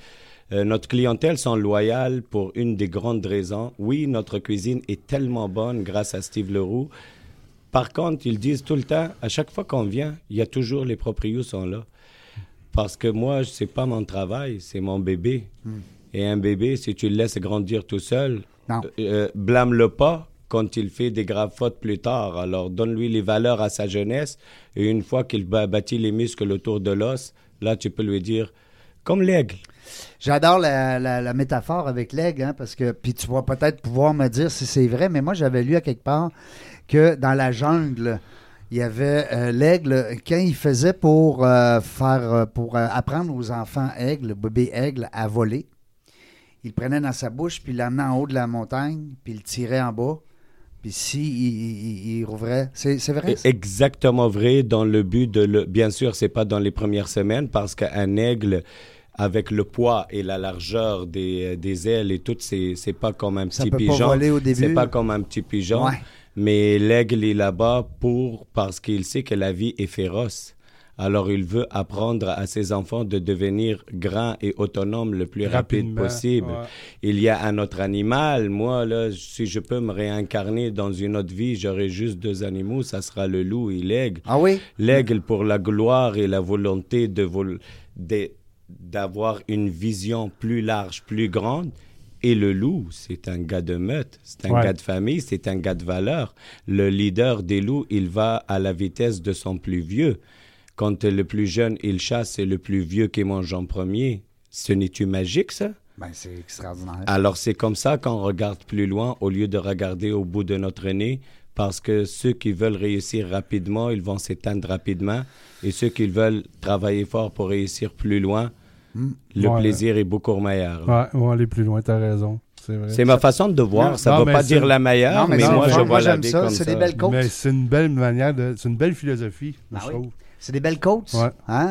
Euh, notre clientèle sont loyales pour une des grandes raisons. Oui, notre cuisine est tellement bonne grâce à Steve Leroux. Par contre, ils disent tout le temps, à chaque fois qu'on vient, il y a toujours les proprios sont là. Parce que moi, c'est pas mon travail, c'est mon bébé. Et un bébé, si tu le laisses grandir tout seul, Non. euh, blâme-le pas quand il fait des graves fautes plus tard. Alors, donne-lui les valeurs à sa jeunesse. Et une fois qu'il ba- bâtit les muscles autour de l'os, là, tu peux lui dire, comme l'aigle. J'adore la, métaphore avec l'aigle, hein, parce que, puis tu vas peut-être pouvoir me dire si c'est vrai, mais moi j'avais lu à quelque part que dans la jungle, il y avait euh, l'aigle, quand il faisait pour euh, faire, euh, pour apprendre aux enfants aigles, bébés aigles, à voler, il prenait dans sa bouche, puis l'amenait en haut de la montagne, puis il le tirait en bas, puis si il, il- il rouvrait, c'est c'est vrai? ça? Exactement vrai dans le but de le... Bien sûr, c'est pas dans les premières semaines parce qu'un aigle, avec le poids et la largeur des, des ailes et tout, c'est c'est pas comme un Ça petit peut pas pigeon. voler au début? C'est pas comme un petit pigeon. Ouais. Mais l'aigle est là-bas pour parce qu'il sait que la vie est féroce. Alors il veut apprendre à ses enfants de devenir grands et autonomes le plus rapide Rapidement, possible. ouais. Il y a un autre animal. Moi, là, si je peux me réincarner dans une autre vie, j'aurai juste deux animaux. Ça sera le loup et l'aigle. Ah oui? L'aigle pour la gloire et la volonté de vol- de- d'avoir une vision plus large, plus grande. Et le loup, c'est un gars de meute, c'est un Ouais. gars de famille, c'est un gars de valeur. Le leader des loups, il va à la vitesse de son plus vieux. Quand le plus jeune, il chasse, c'est le plus vieux qui mange en premier. Ce n'est-tu magique, ça? Ben, c'est extraordinaire. Alors c'est comme ça qu'on regarde plus loin au lieu de regarder au bout de notre nez, parce que ceux qui veulent réussir rapidement, ils vont s'éteindre rapidement, et ceux qui veulent travailler fort pour réussir plus loin, le Ouais. plaisir est beaucoup meilleur. Ouais, on va aller plus loin, t'as raison. C'est ma façon de voir. Non, ça ne veut pas dire la meilleure, Non, mais mais, moi le je vois Moi, la j'aime vie ça. comme C'est des belles côtes. Mais c'est une belle manière de. C'est une belle philosophie, Ah je oui. trouve. C'est des belles côtes Ouais. hein,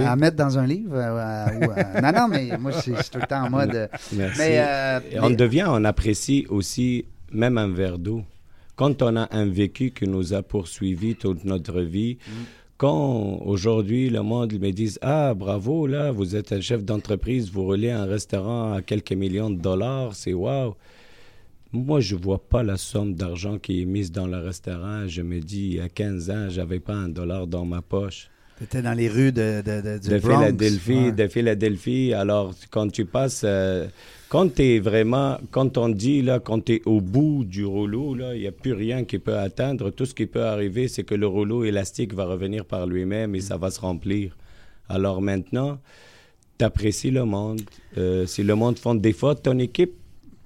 euh, à mettre dans un livre. euh, euh, non, non, mais moi, c'est c'est tout le temps en mode. Merci. Mais, on devient, on apprécie aussi même un verre d'eau. Quand on a un vécu qui nous a poursuivi toute notre vie, Mm. quand aujourd'hui le monde me dit Ah, bravo, là, vous êtes un chef d'entreprise, vous roulez un restaurant à quelques millions de dollars, c'est waouh. Moi, je vois pas la somme d'argent qui est mise dans le restaurant. Je me dis, il y a 15 ans, j'avais pas un dollar dans ma poche T'étais dans les rues de, de, de, du de Bronx. Philadelphie, Ouais. de Philadelphie. Alors, quand tu passes, euh, quand tu es vraiment, quand on dit, là, quand tu es au bout du rouleau, là, il n'y a plus rien qui peut atteindre. Tout ce qui peut arriver, c'est que le rouleau élastique va revenir par lui-même et ça va se remplir. Alors maintenant, tu apprécies le monde. Euh, si le monde font des fautes, ton équipe,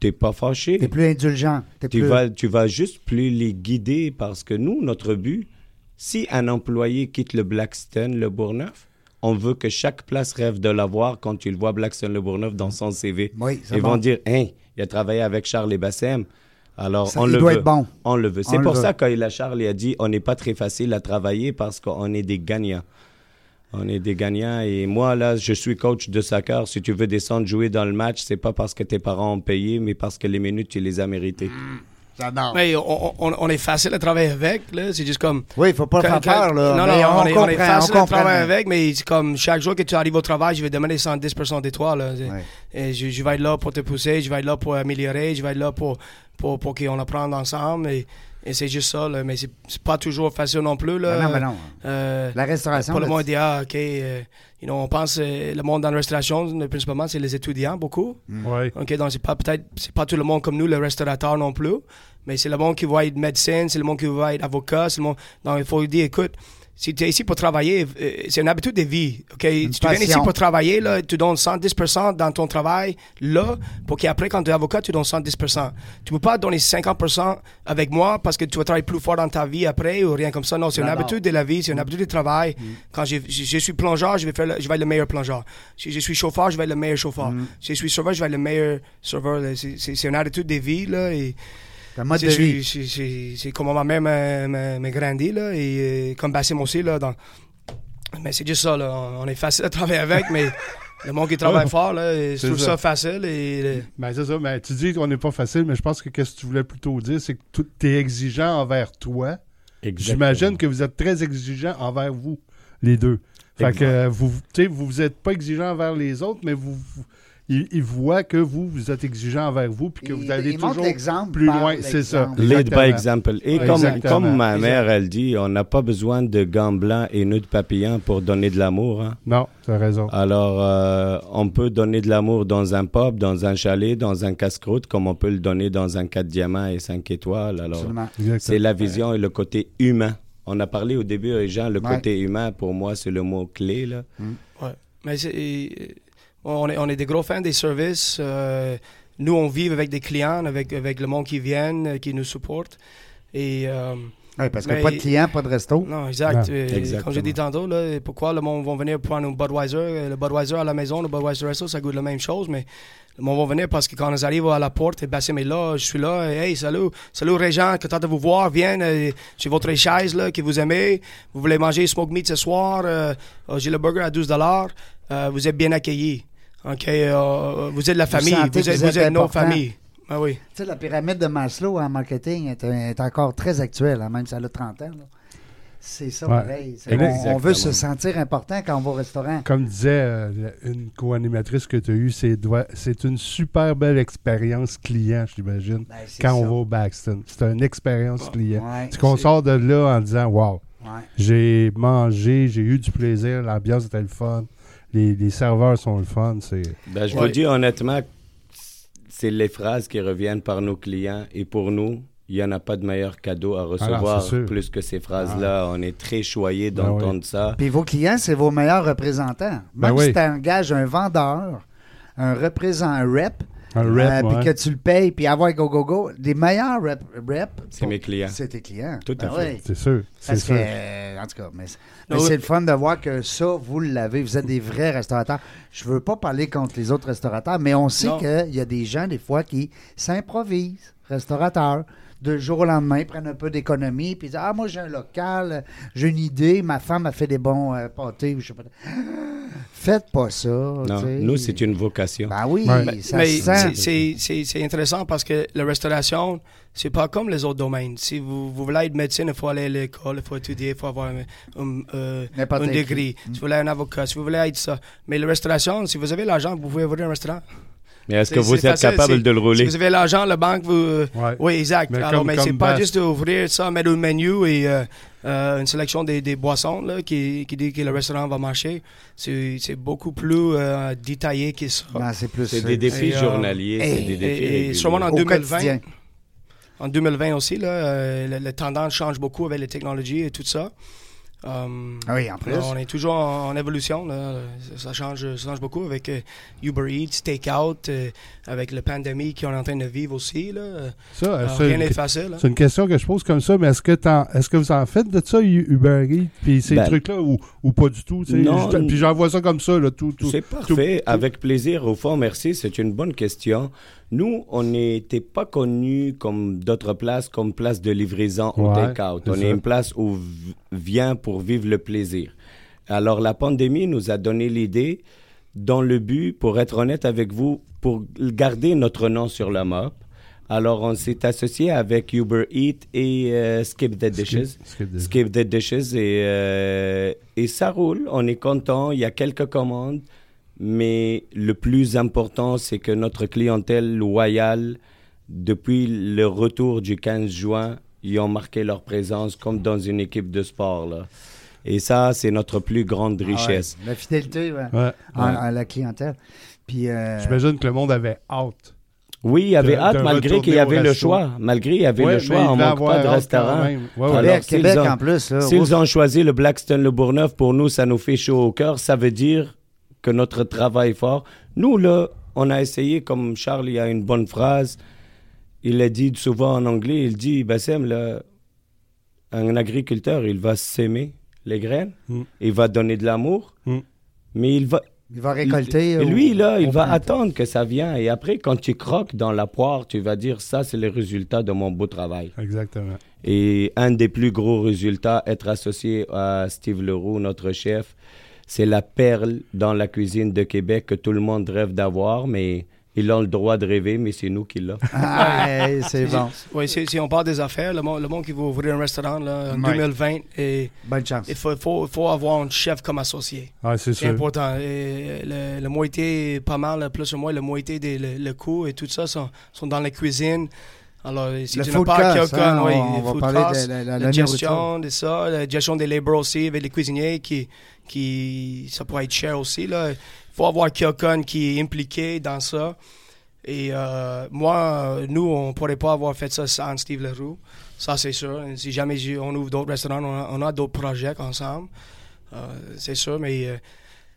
tu pas fâché. T'es plus indulgent. T'es Tu plus... vas, tu vas juste plus les guider parce que nous, notre but, si un employé quitte le Blackstone, le Bourgneuf, on veut que chaque place rêve de l'avoir quand il voit Blackstone, le Bourgneuf dans son CV. Oui, Ils bon. vont dire, hein, il a travaillé avec Charles et Bassem. Alors, Ça, on il le doit veut. être bon. On le veut. C'est le pour veut. ça que Charles a dit on n'est pas très facile à travailler parce qu'on est des gagnants. On est des gagnants et moi là, je suis coach de soccer. Si tu veux descendre jouer dans le match, c'est pas parce que tes parents ont payé, mais parce que les minutes tu les as méritées. J'adore. Mais on, on- on est facile à travailler avec, là. C'est juste comme. Oui, il faut pas Quand- faire peur, là. Non, mais non, on, on, est, on comprend, est facile on à travailler avec, mais c'est comme chaque jour que tu arrives au travail, je vais demander 110% de toi. Là. Et je, je vais être là pour te pousser, je vais être là pour améliorer, je vais être là pour, pour, pour qu'on apprenne ensemble. Et, et c'est juste ça, là. Mais c'est pas toujours facile non plus, là. Ben non, ben non. Euh, La restauration. pour le monde dit, ah, OK, euh, you know, on pense, euh, le monde dans la restauration, principalement, c'est les étudiants, beaucoup. Ouais. OK, donc c'est pas peut-être c'est pas tout le monde comme nous, le restaurateur non plus, mais c'est le monde qui va être médecin, c'est le monde qui va être avocat, c'est le monde. Donc il faut dire écoute, si tu es ici pour travailler, euh, c'est une habitude de vie. OK, si tu viens ici pour travailler là, tu donnes 110% dans ton travail là pour qu'après quand tu es avocat, tu donnes 110%. Tu peux pas donner 50% avec moi parce que tu vas travailler plus fort dans ta vie après ou rien comme ça. Non, c'est une habitude de la vie, c'est une habitude de travail. Quand je, je, je suis plongeur, je vais faire le- je vais être le meilleur plongeur. Si je suis chauffeur, je vais être le meilleur chauffeur. Si je suis serveur, je vais être le meilleur serveur. C'est- une attitude de vie là et un mode c'est- de je vie. comment ma mère m'a- grandi là et euh, comme Bassim aussi là. Dans... Mais c'est juste ça là. On est facile à travailler avec, mais le monde qui travaille fort là, je C'est trouve ça. ça facile et euh, Ben, c'est ça. Ben, tu dis qu'on n'est pas facile, mais je pense que qu'est-ce que tu voulais plutôt dire, c'est que tu es exigeant envers toi. J'imagine que vous êtes très exigeant envers vous, les deux. Fait que euh, vous, tu sais, vous n'êtes pas exigeant envers les autres, mais vous, vous- ils, ils voient que vous, vous êtes exigeant envers vous, puis que vous allez il toujours plus loin. C'est ça. l'exemple. Lead by example. Et comme, ma mère, elle dit, on n'a pas besoin de gants blancs et nœuds de papillon pour donner de l'amour. hein. Non, tu as raison. Alors, euh, on peut donner de l'amour dans un pub, dans un chalet, dans un casse-croûte, comme on peut le donner dans un 4 diamants et 5 étoiles. Alors, c'est la vision et le côté humain. On a parlé au début, Jean, le Ouais. côté humain, pour moi, c'est le mot clé. Là. Ouais. Mais c'est- on, est, on est des gros fans des services. euh, nous, on vit avec des clients, avec, avec le monde qui viennent, euh, qui nous supporte. Et euh, Oui, parce que Mais- pas de clients, pas de resto. non, exact. Non, exactement. comme j'ai dit tantôt, là, pourquoi le monde va venir prendre un Budweiser? Le Budweiser à la maison, le Budweiser resto, ça goûte la même chose, mais monde va venir parce que quand on arrive à la porte, et Bassim est là, je suis là, hey, salut, salut Régent, content de vous voir, viens, euh, j'ai votre chaise là, que vous aimez, vous voulez manger smoke meat ce soir, euh, euh, j'ai le burger à 12 dollars, euh, vous êtes bien accueillis. OK, euh, vous êtes la famille, vous, êtes, vous êtes vous êtes nos familles. Ah oui. Tu sais, la pyramide de Maslow en marketing est, est encore très actuelle, hein, même si elle a 30 ans. là. C'est ça, Ouais. pareil. On, on veut se sentir important quand on va au restaurant. Comme disait euh, une co-animatrice que tu as eue, c'est une super belle expérience client, j'imagine, Ben, quand on va au Baxton. C'est une expérience client. Ouais, C'est qu'on sort de là en disant Wow, ouais. j'ai mangé, j'ai eu du plaisir, l'ambiance était le fun, les, les serveurs sont le fun. C'est Ben, je Ouais. vous dis honnêtement, c'est les phrases qui reviennent par nos clients. Et pour nous, il n'y en a pas de meilleur cadeau à recevoir plus que ces phrases-là. On est très choyés Ben d'entendre ça. Puis vos clients, c'est vos meilleurs représentants. Ben Même oui. si tu engages un vendeur, un représentant, un rep, un euh, rep. puis ouais. que tu le payes, puis avoir go, go, go, les meilleurs rep, rep C'est mes clients. c'est tes clients. Tout à Ben fait. oui. C'est sûr. C'est Parce sûr. euh, en tout cas, mais, mais Ah c'est le fun de voir que ça, vous l'avez. Vous êtes des vrais restaurateurs. Je veux pas parler contre les autres restaurateurs, mais on sait qu'il y a des gens, des fois, qui s'improvisent, restaurateurs. De jour au lendemain, ils prennent un peu d'économie, puis ils disent Ah, moi, j'ai un local, j'ai une idée, ma femme a fait des bons euh, pâtés, ou je sais pas. Faites pas ça. Non, nous, c'est une vocation. Ben oui, Ouais. ça c'est- intéressant parce que la restauration, c'est pas comme les autres domaines. Si vous, vous voulez être médecin, il faut aller à l'école, il faut étudier, il faut avoir un, un, euh, un degré. Si vous voulez être un avocat, si vous voulez être ça. Mais la restauration, si vous avez l'argent, vous pouvez ouvrir un restaurant. Mais est-ce C'est- que vous c'est êtes facile, capable c'est- de le Si rouler? vous avez l'argent, la banque, vous. euh, Ouais. Oui, exact. Mais Alors, comme- mais c'est pas juste d'ouvrir ça, mettre un menu et euh, euh, une sélection des, des boissons là, qui, qui dit que le restaurant va marcher. C'est c'est beaucoup plus euh, détaillé que ça. Ben, c'est plus. C'est euh, des défis Et, euh, journaliers, c'est et- des défis Et, et réguliers. sûrement en Au 2020, quotidien. en 2020 aussi, là, euh, le, le tendance change beaucoup avec les technologies et tout ça. Um, Ah oui, en plus. On est toujours en, en évolution. Là. Ça, change, ça change beaucoup avec euh, Uber Eats, Takeout, euh, avec la pandémie qu'on est en train de vivre aussi. Là. Ça, Euh, c'est rien une- n'est facile. hein. C'est une question que je pose comme ça, mais est-ce que, t'en- est-ce que vous en faites de ça, Uber Eats, puis ces Ben, trucs-là, ou, ou pas du tout? non, puis j'envoie ça comme ça, là, tout. tout C'est parfait. Avec plaisir. Au fond, merci. C'est une bonne question. Nous, on n'était pas connus comme d'autres places, comme place de livraison Ouais, take-out. On ça. est une place où vient pour vivre le plaisir. Alors, la pandémie nous a donné l'idée, dans le but, pour être honnête avec vous, pour garder notre nom sur la map. Alors, on s'est associé avec Uber Eats et euh, Skip the Dishes. Skip the- Skip the Dishes et, euh, et ça roule. On est content. Il y a quelques commandes. Mais le plus important, c'est que notre clientèle loyale, depuis le retour du 15 juin, ils ont marqué leur présence comme dans une équipe de sport. Là. Et ça, c'est notre plus grande richesse. Ah ouais, La fidélité ouais, à la clientèle. Puis, euh, J'imagine que le monde avait hâte. Oui, il y avait De- hâte de malgré qu'il y avait le choix. Malgré il y avait Ouais, le choix, on devait manque pas de restaurant. Ouais, ouais. Québec, s'ils Québec ont- en plus. S'ils ont choisi le Blackstone Le Bourgneuf, pour nous, ça nous fait chaud au cœur. Ça veut dire que notre travail fort. Nous, là, on a essayé, comme Charles, il y a une bonne phrase. Il a dit souvent en anglais, il dit, Bassem, là, un agriculteur, il va s'aimer les graines, Mm. il va donner de l'amour, Mm. mais il va, Il va récolter. et au- lui, là, il va attendre que ça vienne. Et après, quand tu croques dans la poire, tu vas dire, ça, c'est le résultat de mon beau travail. Exactement. Et un des plus gros résultats, être associé à Steve Leroux, notre chef, c'est la perle dans la cuisine de Québec que tout le monde rêve d'avoir, mais ils ont le droit de rêver, mais c'est nous qui l'avons. Ah, c'est bon. Oui, si, si on parle des affaires, le monde, le monde qui veut ouvrir un restaurant là, en Ouais. 2020, et, Bonne chance. il faut, faut, faut avoir un chef comme associé. Ah, c'est important. Et le, le moitié, pas mal, plus ou moins, le moitié des le, le coût et tout ça sont, sont dans la cuisine. Alors, pas cost, quelqu'un, hein, oui, on- va parler de cost, la- la- la, gestion de ça, la gestion des labors aussi avec les cuisiniers qui, qui ça pourrait être cher aussi. Là. Il faut avoir quelqu'un qui est impliqué dans ça. Et euh, moi, nous, on ne pourrait pas avoir fait ça sans Steve Leroux. Ça, c'est sûr. Si jamais on ouvre d'autres restaurants, on a, on a d'autres projets ensemble. Euh, c'est sûr, mais euh,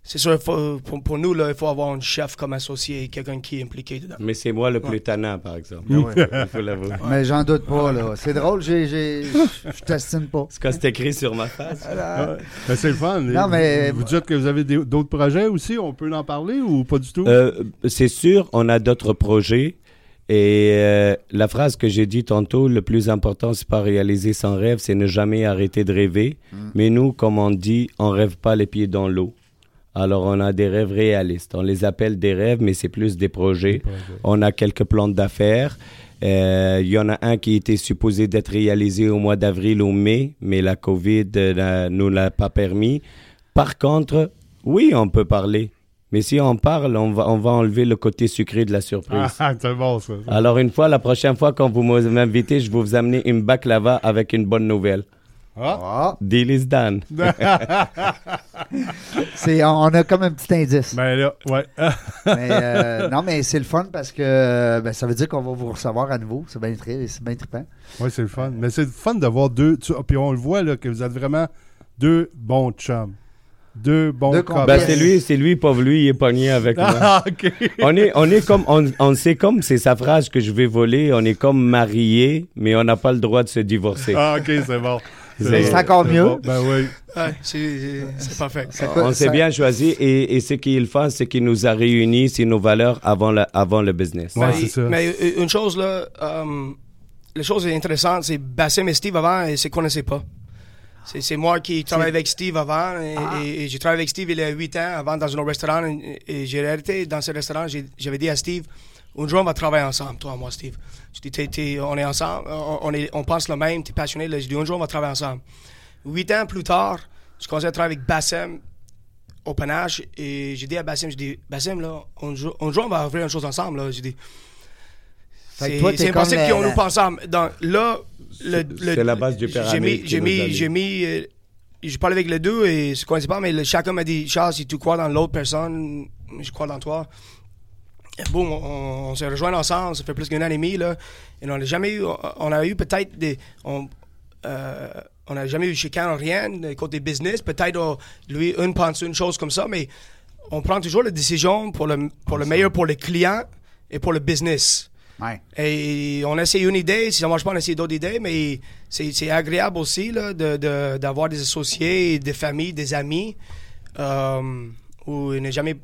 c'est sûr, il faut- pour, pour nous, là, il faut avoir un chef comme associé, quelqu'un qui est impliqué dedans. Mais c'est moi le plus tannant, par exemple. Ouais. Il faut l'avouer. Mais j'en doute pas, là. C'est drôle, je t'estime pas. C'est quand c'est écrit sur ma face? Voilà. Ben, c'est le fun. Non, mais- Vous, dites que vous avez d'autres projets aussi. On peut en parler ou pas du tout? Euh, c'est sûr, on a d'autres projets. Et euh, la phrase que j'ai dit tantôt, le plus important, c'est pas réaliser son rêve, c'est ne jamais arrêter de rêver. Mais nous, comme on dit, on rêve pas les pieds dans l'eau. Alors, on a des rêves réalistes. On les appelle des rêves, mais c'est plus des projets. On a quelques plans d'affaires. Euh, Il y en a un qui était supposé d'être réalisé au mois d'avril ou mai, mais la COVID euh, n'a- nous l'a pas permis. Par contre, oui, on peut parler. Mais si on parle, on va, on va enlever le côté sucré de la surprise. Ah, c'est bon, ça. Alors, une fois, la prochaine fois, quand vous m'invitez, je vais vous amener une baklava avec une bonne nouvelle. Ah. Deal is done. c'est, on a comme un petit indice. Ben là, ouais. Mais, euh, non, mais c'est le fun parce que ben, ça veut dire qu'on va vous recevoir à nouveau. C'est bien, très, c'est bien trippant. Oui, c'est le fun. Mais c'est le fun de voir deux. tu- Puis on le voit là, que vous êtes vraiment deux bons chums. Deux bons Deux copains. Ben, c'est lui, c'est lui, pauvre lui, il est pogné avec moi. Ah, ok. On est, on est comme, on, on sait comme, c'est sa phrase que je vais voler, on est comme mariés, mais on n'a pas le droit de se divorcer. Ah, ok, c'est bon. C'est- c'est encore mieux. bon. Ben oui. Ouais, c'est c'est parfait. On s'est bien choisi et, et ce qui est le fun, c'est qu'il nous a réunis sur nos valeurs avant le, avant le business. Ouais, mais, c'est ça. mais euh, une chose, là, euh, la chose intéressante, c'est Bassim et Steve avant, ils ne se connaissaient pas. C'est c'est moi qui travaille avec Steve avant, et, Ah. et- et j'ai travaillé avec Steve il y a 8 ans, avant dans un autre restaurant, et, et j'ai arrêté dans ce restaurant, j'avais dit à Steve, un jour on va travailler ensemble, toi et moi, Steve. T'es- t'es- on est ensemble, on, on est, on pense le même, tu es passionné, là. j'ai dit, un jour on va travailler ensemble. Huit ans plus tard, je commençais à travailler avec Bassem au panache et j'ai dit à Bassem, j'ai dit, Bassem, là, un jour, un jour on va ouvrir une chose ensemble, là. Fait que c'est impossible qu'on nous pense ensemble. Dans, là, C'est- la base du pyramide j'ai mis, j'ai mis, euh, j'ai parlé avec les deux et je connaissais pas, mais le- chacun m'a dit, Charles, si tu crois dans l'autre personne, je crois dans toi. Boum, on, on s'est rejoints ensemble, ça fait plus qu'un an et demi, là. Et on n'a jamais eu, on a eu peut-être des, on, euh, On n'a jamais eu chicane, rien, côté business. Peut-être oh, lui, une pense une chose comme ça, mais on prend toujours la décision pour le, pour le meilleur pour les clients et pour le business. Ouais. Et on essaie une idée, si ça ne marche pas, on essaie d'autres idées, mais c'est c'est agréable aussi là, de- de- d'avoir des associés, des familles, des amis. Euh, où il n'y a jamais,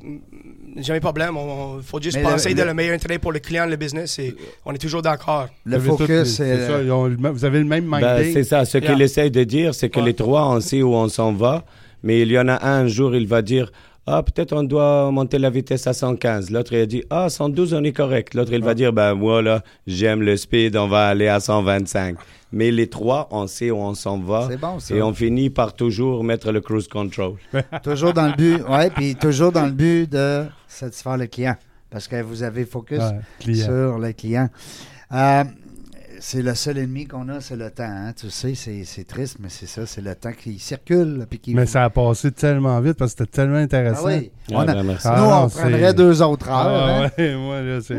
jamais problème. Il faut juste Mais penser le- de le meilleur intérêt pour le client, le business, et on est toujours d'accord. Le focus, c'est ça, ont vous avez le même Ben, mindset. c'est ça. Ce Yeah. qu'il essaye de dire, c'est que Ouais. les trois, on sait où on s'en va. Mais il y en a un, un jour, il va dire Ah, peut-être on doit monter la vitesse à 115. L'autre, il a dit Ah, 112, on est correct. L'autre, il va dire Ben, moi, là, j'aime le speed, on va aller à 125. Mais les trois, on sait où on s'en va. C'est bon, ça. Et on finit par toujours mettre le cruise control. Toujours dans le but, ouais, puis toujours dans le but de satisfaire le client. Parce que vous avez focus Ouais, sur le client. Euh, c'est le seul ennemi qu'on a, c'est le temps. hein. Tu sais, c'est c'est triste, mais c'est ça, c'est le temps qui circule. Puis qui... Mais ça a passé tellement vite parce que c'était tellement Ah intéressant. oui. Ah, On a- ben. Nous, Ah, on non, prendrait deux autres heures. Ah hein. ouais, moi, là, c'est.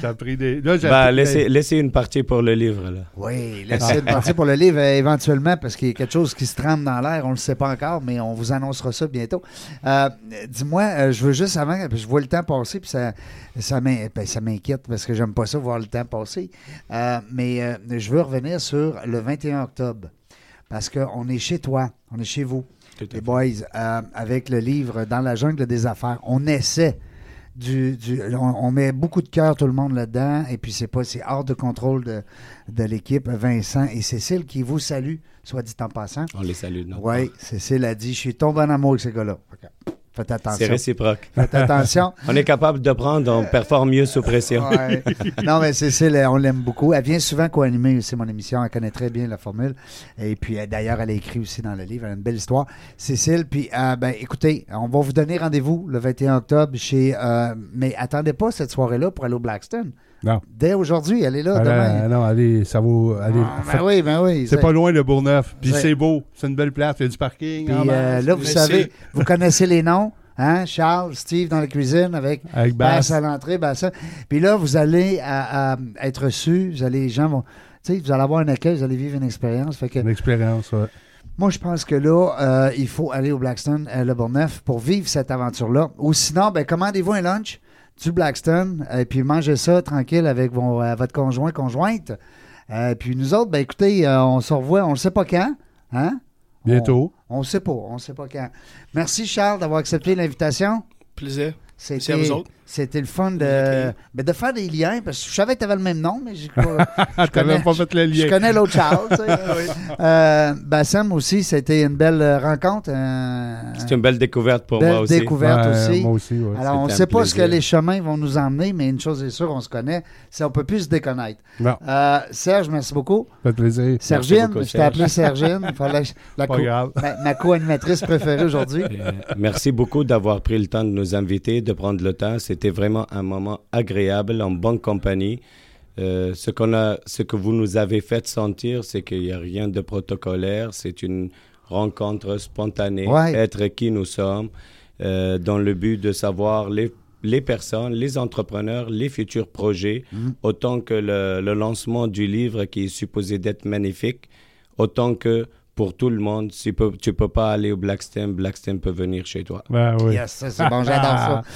J'ai appris des. Là, Ben, laissez, laissez une partie pour le livre, là. Oui, laissez une partie pour le livre euh, éventuellement parce qu'il y a quelque chose qui se trame dans l'air. On ne le sait pas encore, mais on vous annoncera ça bientôt. Euh, Dis-moi, euh, je veux juste avant, je vois le temps passer, puis ça, ça ben, ça m'inquiète parce que j'aime pas ça voir le temps passer. Euh, mais euh, je veux revenir sur le 21 octobre parce qu'on est chez toi, on est chez vous, Tout les boys, euh, avec le livre Dans la jungle des affaires. On essaie. Du, du- on, on met beaucoup de cœur tout le monde là-dedans et puis c'est pas c'est hors de contrôle de, de l'équipe Vincent et Cécile qui vous saluent soit dit en passant On les salue. non? oui Cécile a dit je suis tombé en amour avec ces gars-là faites C'est attention réciproque. faites attention On est capable de prendre, on performe mieux sous pression. Ouais. Non, mais Cécile, on l'aime beaucoup. Elle vient souvent co-animer aussi mon émission. Elle connaît très bien la formule. Et puis, d'ailleurs, elle a écrit aussi dans le livre. Elle a une belle histoire. Cécile, puis, euh, ben, écoutez, on va vous donner rendez-vous le 21 octobre chez. euh, mais attendez pas cette soirée-là pour aller au Blackstone. Non. Dès aujourd'hui, elle est là, demain. non, allez, ça vaut. Allez, Ah, ben oui, ben oui. C'est pas loin le Bourgneuf. Puis C'est- beau. C'est une belle place. Il y a du parking. Puis en euh, là, vous savez, vous connaissez les noms. Hein? Charles, Steve dans la cuisine avec Avec Basse Bass. à l'entrée, Basse. à- Puis là, vous allez à- à être reçus. Vous allez, les gens vont. Tu sais, vous allez avoir un accueil, vous allez vivre une expérience. Fait que Une expérience, ouais. moi, je pense que là, euh, il faut aller au Blackstone, à Le Bourgneuf, pour vivre cette aventure-là. Ou sinon, ben, commandez-vous un lunch du Blackstone et puis mangez ça tranquille avec vos- euh, votre conjoint, conjointe. Euh, puis nous autres, ben écoutez, euh, on se revoit, on ne sait pas quand. Hein? Bientôt. On ne sait pas, on ne sait pas quand. Merci Charles d'avoir accepté l'invitation. Plaisir. Merci C'était à vous autres. C'était le fun de, ben, de faire des liens, parce que je savais que tu avais le même nom, mais j'ai pas- Ah, t'as même pas fait le je lien. connais l'autre Charles. tu sais. Euh, Bassem aussi, c'était une belle euh, rencontre. euh, C'est une belle découverte pour belle moi aussi. découverte Ouais, aussi. Moi aussi, ouais. Alors, on ne C'était sait pas ce que plaisir. les chemins vont nous emmener, mais une chose est sûre, on se connaît, c'est on peut plus se déconnaître. Non, Euh, Serge, merci beaucoup. ça fait plaisir. Sergine, beaucoup, je t'ai appelé Sergine. Fallait- la Pas co- grave. ma, ma co-animatrice préférée aujourd'hui. Euh, merci beaucoup d'avoir pris le temps de nous inviter, de prendre le temps. C'était vraiment un moment agréable, en bonne compagnie. Euh, ce, qu'on a, ce que vous nous avez fait sentir, c'est qu'il n'y a rien de protocolaire. C'est une rencontre spontanée, Ouais. être qui nous sommes, euh, dans le but de savoir les, les personnes, les entrepreneurs, les futurs projets, Mhm. autant que le, le lancement du livre qui est supposé d'être magnifique, autant que pour tout le monde, si peux- tu peux pas aller au Blackstone, Blackstone peut venir chez toi. Ben oui. Yes, c'est bon, j'adore ça.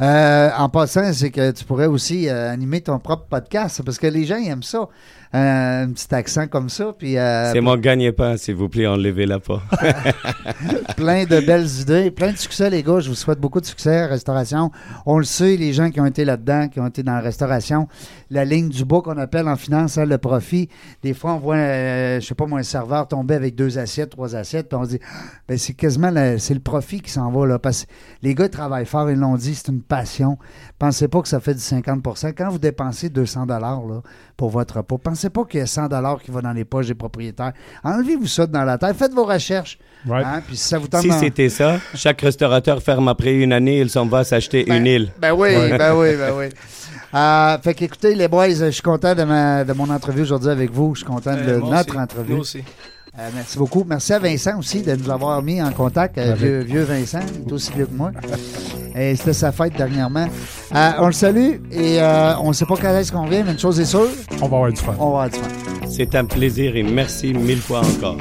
Euh, en passant, c'est que tu pourrais aussi euh, animer ton propre podcast parce que les gens ils aiment ça. Euh, un petit accent comme ça, puis euh, C'est mon gagne-pain, s'il vous plaît, enlevez-la pas. plein de belles idées, plein de succès, les gars. Je vous souhaite beaucoup de succès restauration. On le sait, les gens qui ont été là-dedans, qui ont été dans la restauration, la ligne du bas qu'on appelle en finance, hein, le profit. Des fois, on voit, euh, je sais pas moi, un serveur tomber avec deux assiettes, trois assiettes, puis on se dit, ben, c'est quasiment le, c'est le profit qui s'en va là, parce que les gars travaillent fort, ils l'ont dit, c'est une passion. Pensez pas que ça fait du 50% Quand vous dépensez 200 dollars pour votre repas, pensez pas qu'il y a 100 dollars qui va dans les poches des propriétaires. Enlevez-vous ça dans la tête, faites vos recherches. Hein, puis si ça vous tente si c'était ça, chaque restaurateur ferme après une année, il s'en va s'acheter Ben, une île. Ben oui, Ouais. ben oui, ben oui. Euh, fait qu'écoutez, les boys, je suis content de, ma, de mon entrevue aujourd'hui avec vous. Je suis content de Euh, moi notre aussi. entrevue. Nous aussi. Euh, merci beaucoup. Merci à Vincent aussi de nous avoir mis en contact. euh, Avec- vieux, vieux Vincent, il est aussi vieux que moi. Et c'était sa fête dernièrement. Euh, on le salue et euh, on ne sait pas quand est-ce qu'on vient, mais une chose est sûre, On va avoir du fun. on va avoir du fun. C'est un plaisir et merci mille fois encore.